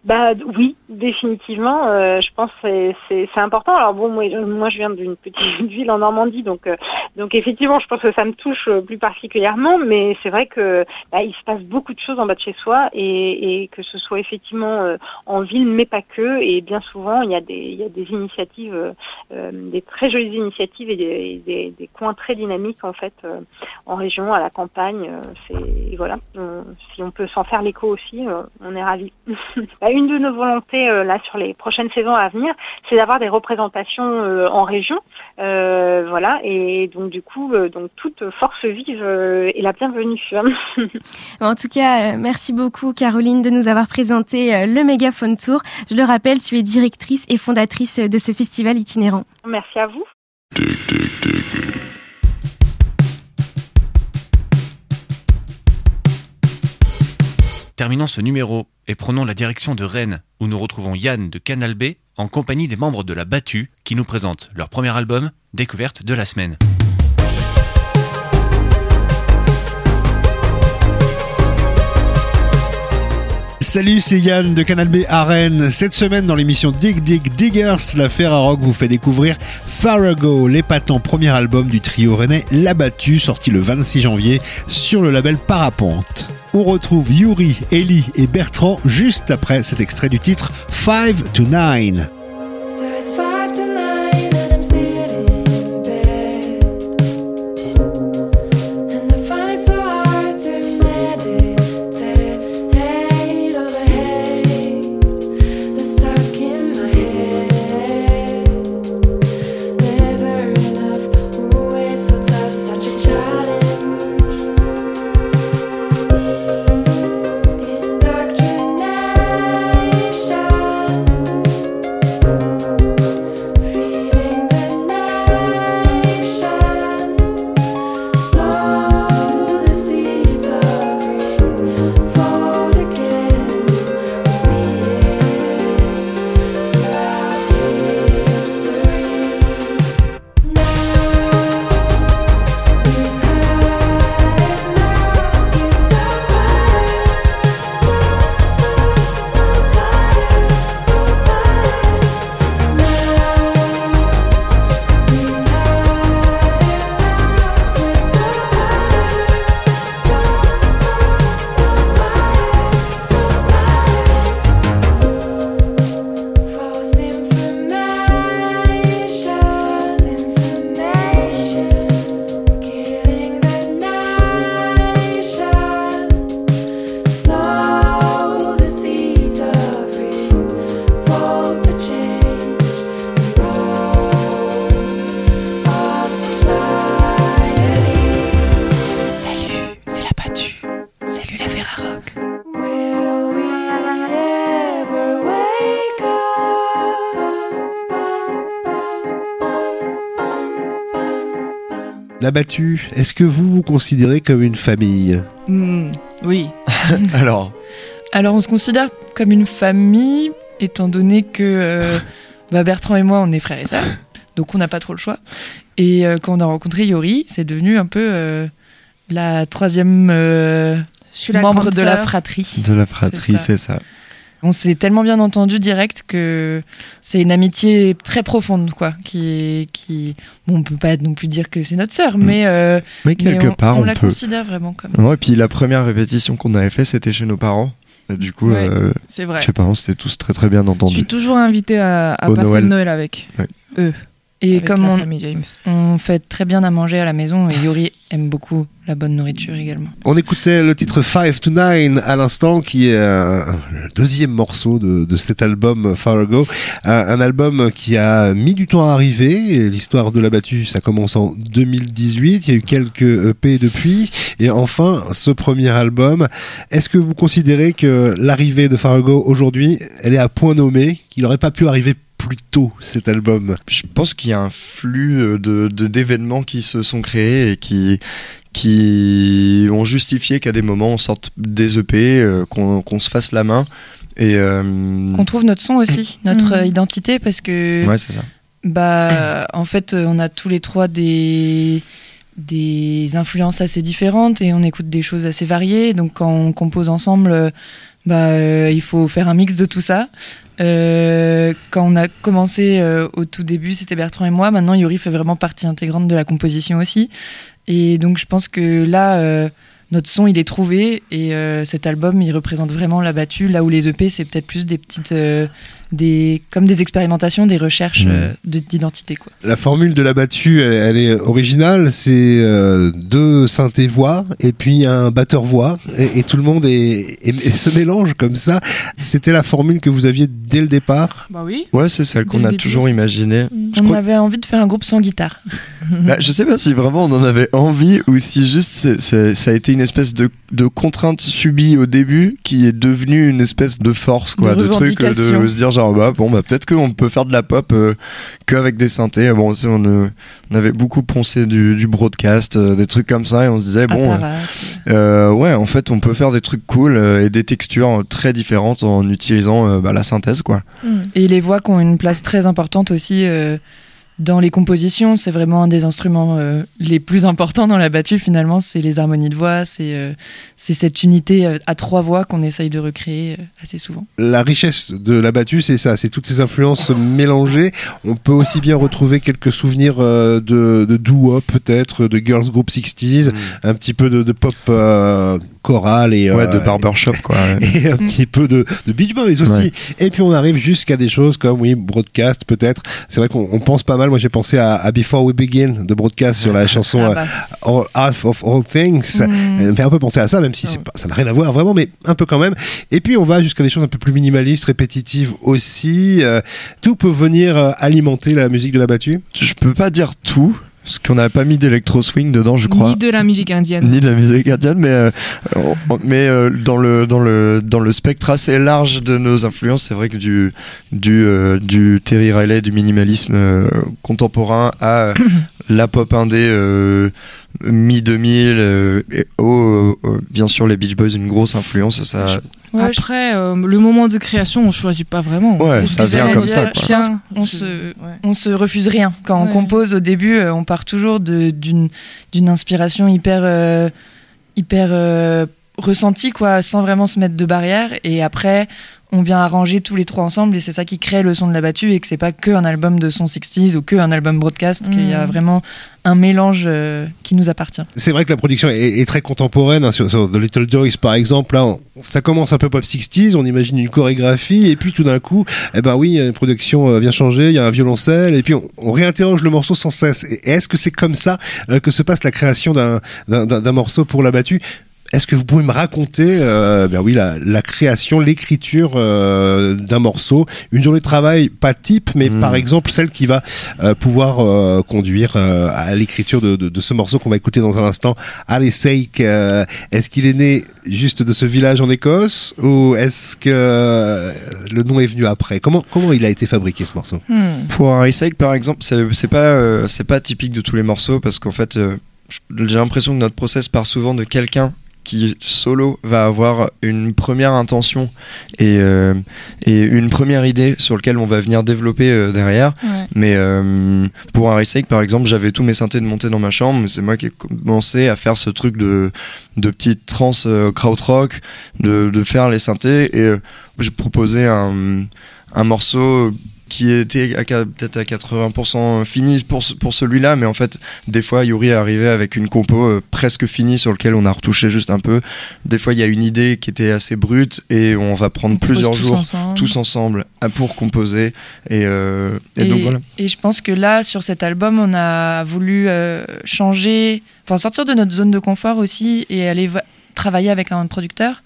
Bah oui, définitivement. Euh, je pense que c'est important. Alors bon, moi, moi je viens d'une petite ville en Normandie, donc euh, donc effectivement, je pense que ça me touche euh, plus particulièrement. Mais c'est vrai que bah, il se passe beaucoup de choses en bas de chez soi et, que ce soit effectivement en ville, mais pas que. Et bien souvent, il y a des il y a des initiatives, des très jolies initiatives et des, des, coins très dynamiques en fait en région, à la campagne. c'est voilà. si on peut s'en faire l'écho aussi, on est ravis. Une de nos volontés euh, là sur les prochaines saisons à venir, c'est d'avoir des représentations euh, en région, euh, voilà, et donc du coup, donc toute force vive est la bienvenue. en tout cas, merci beaucoup Caroline de nous avoir présenté le Mégaphone Tour. Je le rappelle, tu es directrice et fondatrice de ce festival itinérant. Merci à vous. Terminons ce numéro et prenons la direction de Rennes, où nous retrouvons Yann de Canal B en compagnie des membres de La Battue qui nous présentent leur premier album, Découverte de la semaine. Salut, c'est Yann de Canal B à. Cette semaine, dans l'émission Dig Dig Diggers, la Ferrarock vous fait découvrir Farago, l'épatant premier album du trio rennais La Battue, sorti le 26 janvier sur le label Parapente. On retrouve Yuri, Ellie et Bertrand juste après cet extrait du titre 5 to 9. Abattu, est-ce que vous vous considérez comme une famille hmm, Oui. Alors Alors on se considère comme une famille, étant donné que euh, bah, Bertrand et moi, on est frères et sœurs, donc on n'a pas trop le choix. Et euh, quand on a rencontré Yori, c'est devenu un peu euh, la troisième euh, Je suis la membre de la fratrie. De la fratrie, ça. c'est ça. On s'est tellement bien entendu direct que c'est une amitié très profonde, quoi. Qui, qui, bon, on peut pas non plus dire que c'est notre sœur, mais, euh, Mais quelque on, part, on on la peut. considère vraiment comme. Ouais, et puis la première répétition qu'on avait fait, c'était chez nos parents. Et du coup, Ouais, euh, c'est vrai. chez parents, c'était tous très très bien Je entendus. suis toujours invitée à, passer Noël. le Noël avec Ouais. eux. Et avec comme la on, famille James. on fait très bien à manger à la maison, et Yori aime beaucoup la bonne nourriture également. On écoutait le titre 5 to 9 à l'instant, qui est euh, le deuxième morceau de, de cet album Fargo. Un, un album qui a mis du temps à arriver. L'histoire de la battue, ça commence en 2018. Il y a eu quelques EP depuis. Et enfin, ce premier album. Est-ce que vous considérez que l'arrivée de Fargo aujourd'hui, elle est à point nommé, qu'il n'aurait pas pu arriver plus tôt cet album Je pense qu'il y a un flux euh, de de- d'événements qui se sont créés et qui qui ont justifié qu'à des moments on sorte des EP, euh, qu'on qu'on se fasse la main. Et euh, Qu'on trouve notre son aussi, notre Mhm. identité, parce que ouais, c'est ça. Bah, en fait, euh, on a tous les trois des des influences assez différentes et on écoute des choses assez variées. Donc, quand on compose ensemble, bah, euh, il faut faire un mix de tout ça. Euh, quand on a commencé euh, au tout début, c'était Bertrand et moi. Maintenant, Yuri fait vraiment partie intégrante de la composition aussi. Et donc, je pense que là, euh, notre son, il est trouvé et euh, cet album, il représente vraiment la battue. Là où les EP, c'est peut-être plus des petites, euh, des comme des expérimentations, des recherches euh, de- d'identité, quoi. La formule de la battue, elle, elle est originale. C'est euh, deux synthés voix et puis un batteur voix et, et tout le monde est, et se mélange comme ça. C'était la formule que vous aviez dès le départ. Bah oui. Ouais, c'est celle qu'on a début. toujours imaginée. Je on crois- avait envie de faire un groupe sans guitare. Bah, je sais pas si vraiment on en avait envie ou si juste ça a été une espèce de, de contrainte subie au début qui est devenue une espèce de force quoi, De de, truc de se dire genre bah bon bah peut-être qu'on peut faire de la pop euh, qu'avec des synthés. Bon, tu sais, on, euh, on avait beaucoup poncé du, du broadcast, euh, des trucs comme ça et on se disait bon euh, ouais en fait on peut faire des trucs cool euh, et des textures très différentes en utilisant euh, bah, la synthèse quoi. Mm. Et les voix qui ont une place très importante aussi euh, dans les compositions. C'est vraiment un des instruments euh, les plus importants dans la battue, finalement. C'est les harmonies de voix, c'est euh, cette unité euh, à trois voix qu'on essaye de recréer euh, assez souvent. La richesse de la battue, c'est ça, c'est toutes ces influences mélangées. On peut aussi bien retrouver quelques souvenirs euh, de, de doo-wop peut-être, de girls group 60s, un petit peu de, de pop euh, chorale et Ouais euh, de barbershop quoi. et un petit peu de, de Beach Boys aussi. Ouais. Et puis on arrive jusqu'à des choses comme oui broadcast peut-être. C'est vrai qu'on on pense pas mal. Moi j'ai pensé à, à Before We Begin de broadcast sur la chanson Ah euh, bah. All, Half of All Things. Mm. Elle me fait un peu penser à ça, même si c'est pas, ça n'a rien à voir vraiment, mais un peu quand même. Et puis on va jusqu'à des choses un peu plus minimalistes, répétitives aussi. Euh, tout peut venir euh, alimenter la musique de la battue. Je peux pas dire tout parce qu'on n'a pas mis d'électro swing dedans je crois. Ni de la musique indienne. ni de la musique indienne, mais euh, mais euh, dans le dans le dans le spectre assez large de nos influences, c'est vrai que du du euh, du Terry Riley, du minimalisme euh, contemporain à la pop indé euh, mi 2000, euh, et euh, bien sûr les Beach Boys une grosse influence, ça. Ouais, je- Après, euh, le moment de création, on choisit pas vraiment. Ouais, ça vient comme dire. ça, quoi. Tiens, on se- ouais. on se refuse rien. Quand on compose au début, on part toujours de- d'une d'une inspiration hyper euh, hyper euh, ressentie quoi, sans vraiment se mettre de barrière. Et après, on vient arranger tous les trois ensemble et c'est ça qui crée le son de la battue et que c'est pas que un album de son 60s ou que un album broadcast, qu'il y a Mm. vraiment un mélange euh, qui nous appartient. C'est vrai que la production est, est très contemporaine. hein, sur, sur The Little Joyce, par exemple, là, on- ça commence un peu pop 60s. On imagine une chorégraphie, et puis tout d'un coup, eh ben oui, une production euh, vient changer. Il y a un violoncelle, et puis on, on réinterroge le morceau sans cesse. Et est-ce que c'est comme ça euh, que se passe la création d'un d'un- d'un- d'un morceau pour la battue? Est-ce que vous pouvez me raconter, euh, ben oui, la, la création, l'écriture euh, d'un morceau, une journée de travail pas type, mais par exemple celle qui va euh, pouvoir euh, conduire euh, à l'écriture de, de, de ce morceau qu'on va écouter dans un instant. Allez, Sake, euh, est-ce qu'il est né juste de ce village en Écosse ou est-ce que le nom est venu après? Comment comment il a été fabriqué ce morceau? Hmm. Pour un Sake par exemple, c'est c'est pas euh, c'est pas typique de tous les morceaux parce qu'en fait, euh, j'ai l'impression que notre process part souvent de quelqu'un qui solo va avoir une première intention et, euh, et une première idée sur lequel on va venir développer euh, derrière. Ouais. Mais euh, pour un Resake, par exemple, j'avais tous mes synthés de monter dans ma chambre, c'est moi qui ai commencé à faire ce truc de, de petite euh, krautrock, de, de faire les synthés, et j'ai proposé un, un morceau qui était peut-être à 80% fini pour, pour celui-là, mais en fait, des fois, Yuri est arrivé avec une compo euh, presque finie sur lequel on a retouché juste un peu. Des fois, il y a une idée qui était assez brute et on va prendre On plusieurs tous jours ensemble. tous ensemble pour composer. Et, euh, et donc voilà. et je pense que là, sur cet album, on a voulu euh, changer, enfin sortir de notre zone de confort aussi et aller va- travailler avec un producteur.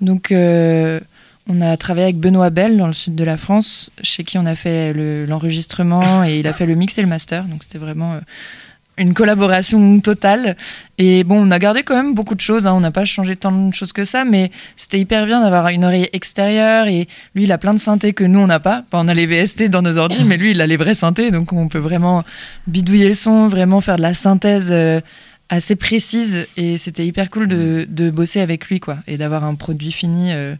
Donc, euh, on a travaillé avec Benoît Bell dans le sud de la France, chez qui on a fait le- l'enregistrement et il a fait le mix et le master. Donc, c'était vraiment euh, une collaboration totale. Et bon, on a gardé quand même beaucoup de choses. hein. On n'a pas changé tant de choses que ça, mais c'était hyper bien d'avoir une oreille extérieure. Et lui, il a plein de synthés que nous, on n'a pas. On a les VST dans nos ordi, mais lui, il a les vrais synthés. Donc, on peut vraiment bidouiller le son, vraiment faire de la synthèse euh, assez précise. Et c'était hyper cool de, de bosser avec lui, quoi. Et d'avoir un produit fini euh,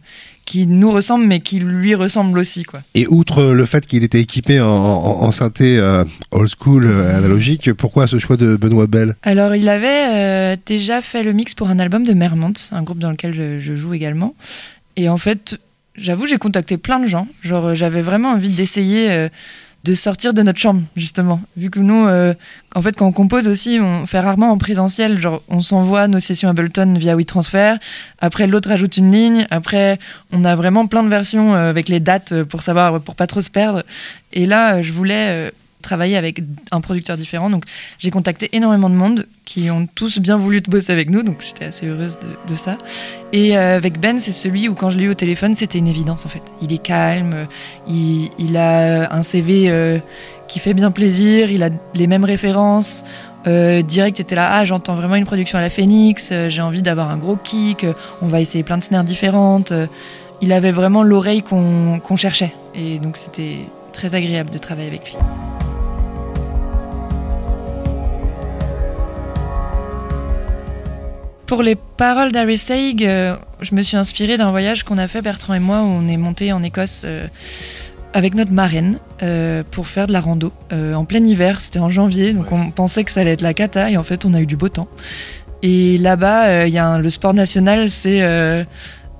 qui nous ressemble, mais qui lui ressemble aussi, quoi. Et outre le fait qu'il était équipé en, en- en synthé euh, old school euh, analogique, pourquoi ce choix de Benoît Bell? Alors, il avait euh, déjà fait le mix pour un album de Mermont, un groupe dans lequel je, je joue également. Et en fait, j'avoue, j'ai contacté plein de gens. Genre, j'avais vraiment envie d'essayer de sortir de notre chambre, justement. Vu que nous, euh, en fait, quand on compose aussi, on fait rarement en présentiel. Genre, on s'envoie nos sessions Ableton via WeTransfer. Après, l'autre rajoute une ligne. Après, on a vraiment plein de versions euh, avec les dates euh, pour savoir, pour pas trop se perdre. Et là, je voulais travailler avec un producteur différent. Donc, j'ai contacté énormément de monde qui ont tous bien voulu bosser avec nous. Donc, j'étais assez heureuse de, ça. Et euh, avec Ben, c'est celui où, quand je l'ai eu au téléphone, c'était une évidence en fait. Il est calme, il, a un CV euh, qui fait bien plaisir, il a les mêmes références. Euh, direct, était là, ah, j'entends vraiment une production à la Phoenix, euh, j'ai envie d'avoir un gros kick, on va essayer plein de snares différentes. Il avait vraiment l'oreille qu'on qu'on cherchait. Et donc, c'était très agréable de travailler avec lui. Pour les paroles d'Harry Saig, euh, je me suis inspirée d'un voyage qu'on a fait, Bertrand et moi, où on est monté en Écosse euh, avec notre marraine euh, pour faire de la rando euh, en plein hiver. C'était en janvier, donc on pensait que ça allait être la cata, et en fait, on a eu du beau temps. Et là-bas, il y a un- le sport national, c'est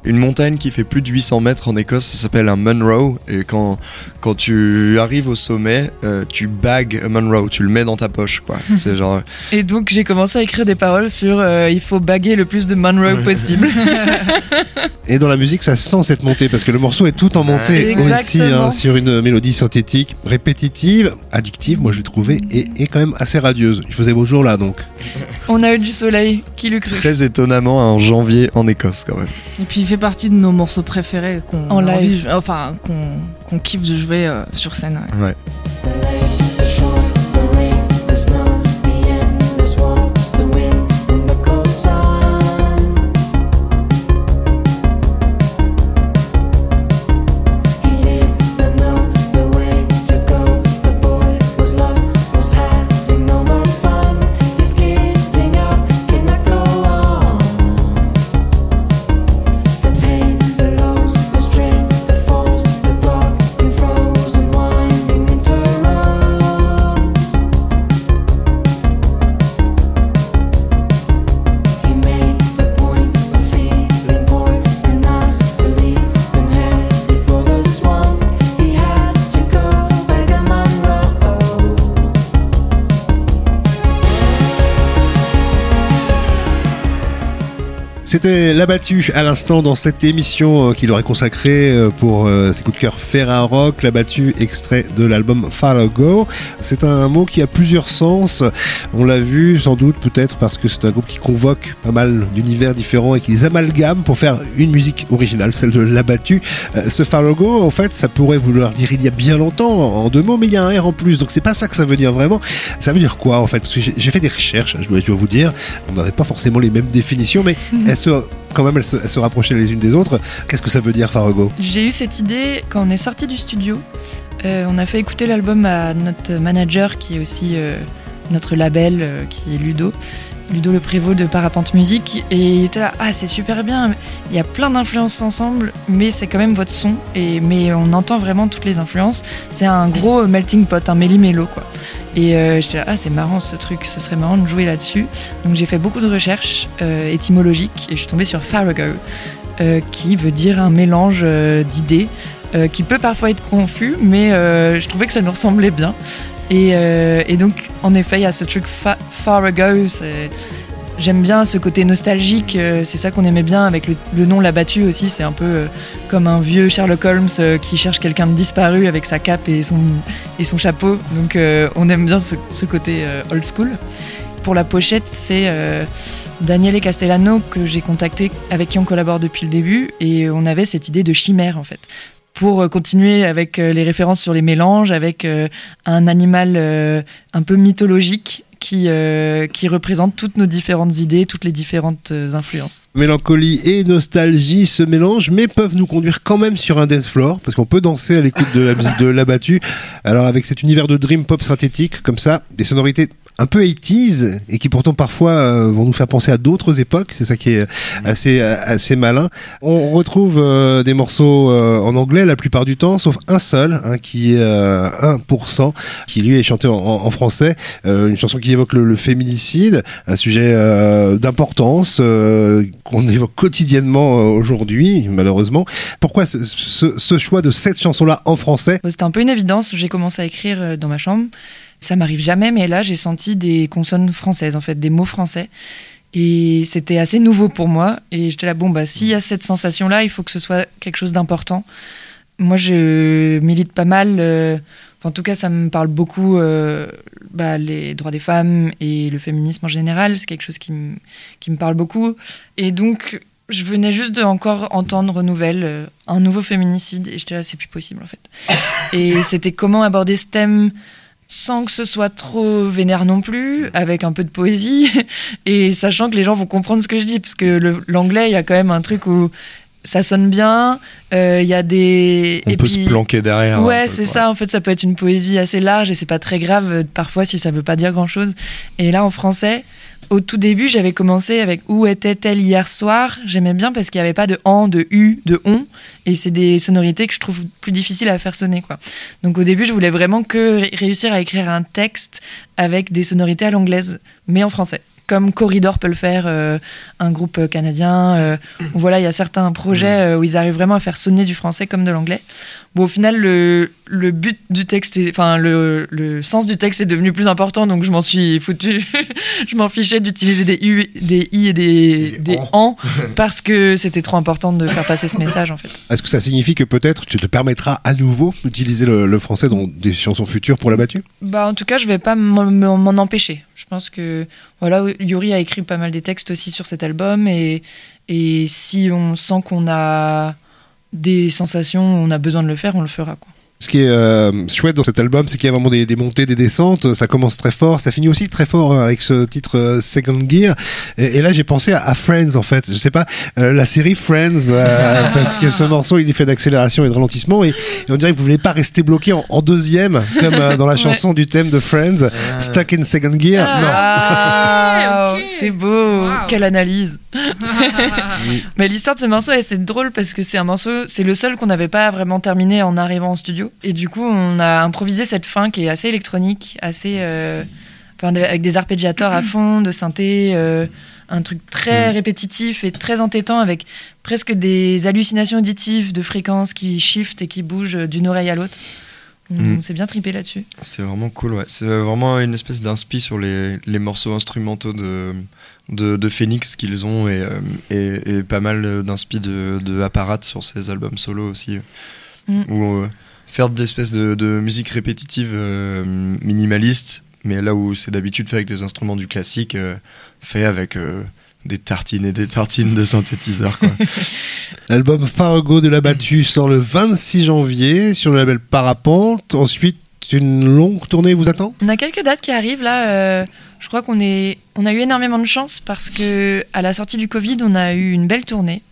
Une montagne qui fait plus de 800 mètres en Écosse, ça s'appelle un Munro. Et quand, quand tu arrives au sommet, euh, tu bagues un Munro, tu le mets dans ta poche, quoi. C'est genre. Et donc j'ai commencé à écrire des paroles sur euh, il faut baguer le plus de Monroe possible. Et dans la musique, ça sent cette montée parce que le morceau est tout en montée Exactement. aussi hein, sur une mélodie synthétique, répétitive, addictive, moi je l'ai trouvé, et, et quand même assez radieuse. Il faisait beau jour là donc. On a eu du soleil, qui cru Très étonnamment en janvier en Écosse, quand même. Et puis fait partie de nos morceaux préférés qu'on En a envie de live. jouer- enfin qu'on qu'on kiffe de jouer euh, sur scène. ouais. Ouais. C'était l'abattu à l'instant dans cette émission euh, qu'il aurait consacrée euh, pour euh, ses coups de cœur Ferra Rock, l'abattu extrait de l'album Fargo. C'est un mot qui a plusieurs sens. On l'a vu sans doute peut-être parce que c'est un groupe qui convoque pas mal d'univers différents et qui les amalgame pour faire une musique originale, celle de l'abattu. Euh, ce Fargo, en fait, ça pourrait vouloir dire il y a bien longtemps en deux mots, mais il y a un R en plus. Donc c'est pas ça que ça veut dire vraiment. Ça veut dire quoi en fait? Parce que j'ai fait des recherches, je dois, je dois vous dire. On n'avait pas forcément les mêmes définitions, mais elles se, quand même, elles se, rapprochaient les unes des autres. Qu'est-ce que ça veut dire, Fargo J'ai eu cette idée quand on est sorti du studio. Euh, on a fait écouter l'album à notre manager qui est aussi euh, notre label, euh, qui est Ludo. Ludo Le Prévost de Parapente Musique, et il était là, ah c'est super bien, il y a plein d'influences ensemble, mais c'est quand même votre son, et, mais on entend vraiment toutes les influences. C'est un gros melting pot, un méli-mélo quoi. Et euh, j'étais là, ah c'est marrant ce truc, ce serait marrant de jouer là-dessus. Donc j'ai fait beaucoup de recherches euh, étymologiques et je suis tombée sur Farrago, euh, qui veut dire un mélange euh, d'idées, qui peut parfois être confus, mais je trouvais que ça nous ressemblait bien. Et, donc en effet, il y a ce truc fa c'est... J'aime bien ce côté nostalgique, euh, c'est ça qu'on aimait bien avec le, nom L'abattu aussi, c'est un peu euh, comme un vieux Sherlock Holmes euh, qui cherche quelqu'un de disparu avec sa cape et son, et son chapeau, donc on aime bien ce, ce côté old school. Pour la pochette, c'est euh, Daniele Castellano que j'ai contacté, avec qui on collabore depuis le début, et on avait cette idée de chimère en fait pour continuer avec les références sur les mélanges, avec un animal un peu mythologique qui, euh, qui représente toutes nos différentes idées, toutes les différentes euh, influences. Mélancolie et nostalgie se mélangent, mais peuvent nous conduire quand même sur un dance floor, parce qu'on peut danser à l'écoute de la de l'abattu. Alors avec cet univers de dream pop synthétique, comme ça, des sonorités un peu 80s et qui pourtant parfois euh, vont nous faire penser à d'autres époques, c'est ça qui est assez euh, assez malin. On retrouve euh, des morceaux euh, en anglais la plupart du temps, sauf un seul hein, qui est euh, 1%, qui lui est chanté en, en- français, Euh, une chanson qui évoque le, le féminicide, un sujet euh, d'importance euh, qu'on évoque quotidiennement euh, aujourd'hui, malheureusement. Pourquoi ce, ce- ce choix de cette chanson-là en français? C'était un peu une évidence, j'ai commencé à écrire euh, dans ma chambre, ça m'arrive jamais, mais là j'ai senti des consonnes françaises, en fait, des mots français. Et c'était assez nouveau pour moi. Et j'étais là, bon, bah, s'il y a cette sensation-là, il faut que ce soit quelque chose d'important. Moi, je milite pas mal. euh, en tout cas, ça me parle beaucoup, euh, bah, les droits des femmes et le féminisme en général. C'est quelque chose qui me parle beaucoup. Et donc, je venais juste de encore entendre nouvelle, euh, un nouveau féminicide. Et j'étais là, c'est plus possible, en fait. Et c'était comment aborder ce thème sans que ce soit trop vénère non plus, avec un peu de poésie, et sachant que les gens vont comprendre ce que je dis, parce que l'anglais, il y a quand même un truc où ça sonne bien, euh, il y a des... On et peut puis- se planquer derrière. un Ouais, c'est ça. En fait, ça peut être une poésie assez large et c'est pas très grave parfois si ça veut pas dire grand chose. Et là, en français, au tout début, j'avais commencé avec Où était-elle hier soir? J'aimais bien parce qu'il n'y avait pas de en, de u, de on. Et c'est des sonorités que je trouve plus difficiles à faire sonner. Quoi. Donc au début, je voulais vraiment que ré- réussir à écrire un texte avec des sonorités à l'anglaise, mais en français. Comme Corridor peut le faire, euh, un groupe canadien. euh, voilà, il y a certains projets euh, où ils arrivent vraiment à faire sonner du français comme de l'anglais. Bon, au final, le, le but du texte, est- enfin, le, le sens du texte est devenu plus important, donc je m'en suis foutu. je m'en fichais d'utiliser des U, des I et des, des en, parce que c'était trop important de faire passer ce message, en fait. Est-ce que ça signifie que peut-être tu te permettras à nouveau d'utiliser le, le français dans des chansons futures pour l'abattu Bah, en tout cas, je vais pas m'en empêcher. Je pense que, voilà, Yuri a écrit pas mal des textes aussi sur cet album, et, et si on sent qu'on a des sensations, on a besoin de le faire, on le fera, quoi. Ce qui est euh, chouette dans cet album, c'est qu'il y a vraiment des, des montées, des descentes. Ça commence très fort, ça finit aussi très fort hein, avec ce titre euh, Second Gear. Et, et là, j'ai pensé à, à Friends en fait. Je sais pas, euh, la série Friends, euh, parce que ce morceau, il est fait d'accélération et de ralentissement, et, et on dirait que vous voulez pas rester bloqué en, en deuxième, comme euh, dans la Ouais. chanson du thème de Friends, Stuck in Second Gear. Ah, ok. c'est beau, Wow. quelle analyse. Mais l'histoire de ce morceau, c'est drôle parce que c'est un morceau, c'est le seul qu'on n'avait pas vraiment terminé en arrivant en studio. Et du coup, on a improvisé cette fin qui est assez électronique, assez, euh, enfin, avec des arpégiateurs à fond, de synthé, euh, un truc très répétitif et très entêtant avec presque des hallucinations auditives de fréquences qui shiftent et qui bougent d'une oreille à l'autre. On Mm. s'est bien tripé là-dessus. C'est vraiment cool, ouais. C'est vraiment une espèce d'inspi sur les, les morceaux instrumentaux de, de, de Phoenix qu'ils ont et, euh, et, et pas mal d'inspi de, de Apparat sur ses albums solo aussi. Mm. Où euh, faire des espèces de, de musique répétitive euh, minimaliste, mais là où c'est d'habitude fait avec des instruments du classique, euh, fait avec euh, des tartines et des tartines de synthétiseurs. L'album Fargo de l'abattu sort le 26 janvier sur le label Parapente. Ensuite, une longue tournée vous attend? On a quelques dates qui arrivent là. euh, je crois qu'on est, on a eu énormément de chance parce que à la sortie du Covid, on a eu une belle tournée.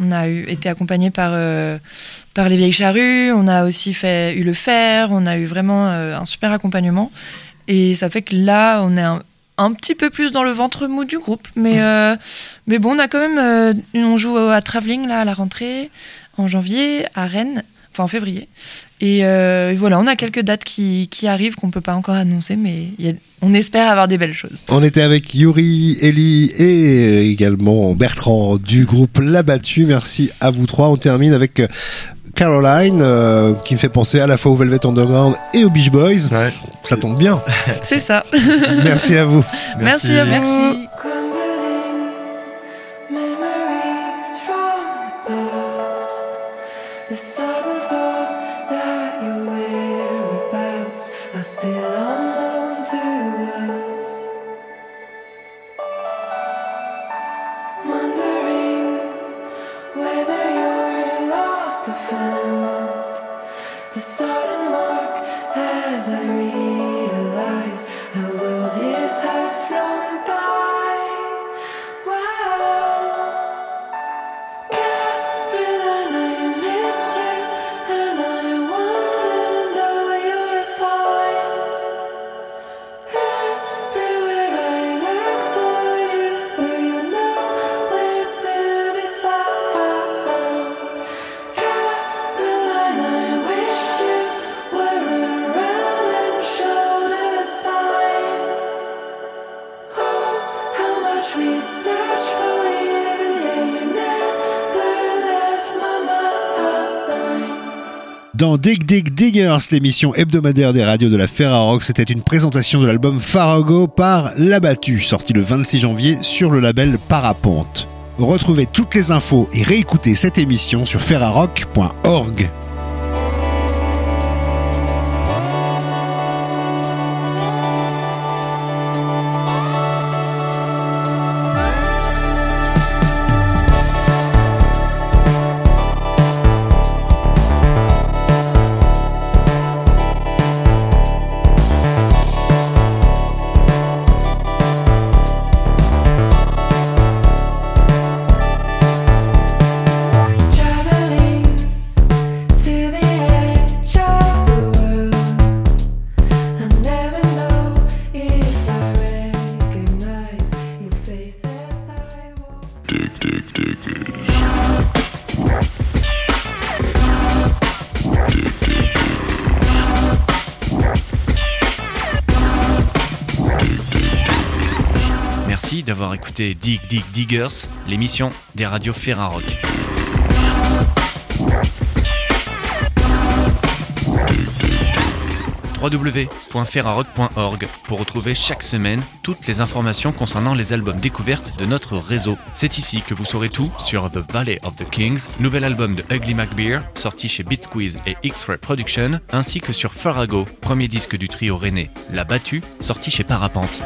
On a eu, été accompagné par euh, par les vieilles charrues. On a aussi fait eu le fer. On a eu vraiment euh, un super accompagnement. Et ça fait que là, on est un- un petit peu plus dans le ventre mou du groupe. Mais, euh, mais bon, on a quand même. on joue à Travelling là, à la rentrée, en janvier, à Rennes, enfin en février. Et, euh, et voilà, on a quelques dates qui, qui arrivent qu'on peut pas encore annoncer, mais il y a- on espère avoir des belles choses. On était avec Yuri, Ellie et également Bertrand du groupe L'Abattu. Merci à vous trois. On termine avec euh, Caroline, euh, qui me fait penser à la fois au Velvet Underground et aux Beach Boys. Ça tombe bien. C'est ça. Merci à vous. Merci, à vous. Merci. Dans Dig Dig Diggers, l'émission hebdomadaire des radios de la Ferrarock, c'était une présentation de l'album Farago par L'Abattu, sorti le 26 janvier sur le label Parapente. Retrouvez toutes les infos et réécoutez cette émission sur ferrarock.org. Dig Dig Diggers, l'émission des radios Ferrarock. www.ferrarock.org pour retrouver chaque semaine toutes les informations concernant les albums découvertes de notre réseau. C'est ici que vous saurez tout sur The Valley of the Kings, nouvel album de Ugly McBeer, sorti chez Beat Squeeze et X-Ray Production, ainsi que sur Farago, premier disque du trio rennais, La Battue, sorti chez Parapente.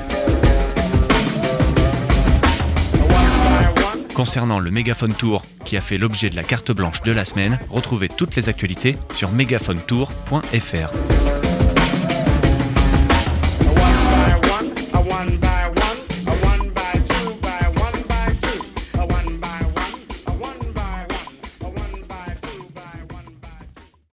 Concernant le Megaphone Tour qui a fait l'objet de la carte blanche de la semaine, retrouvez toutes les actualités sur megaphonetour.fr.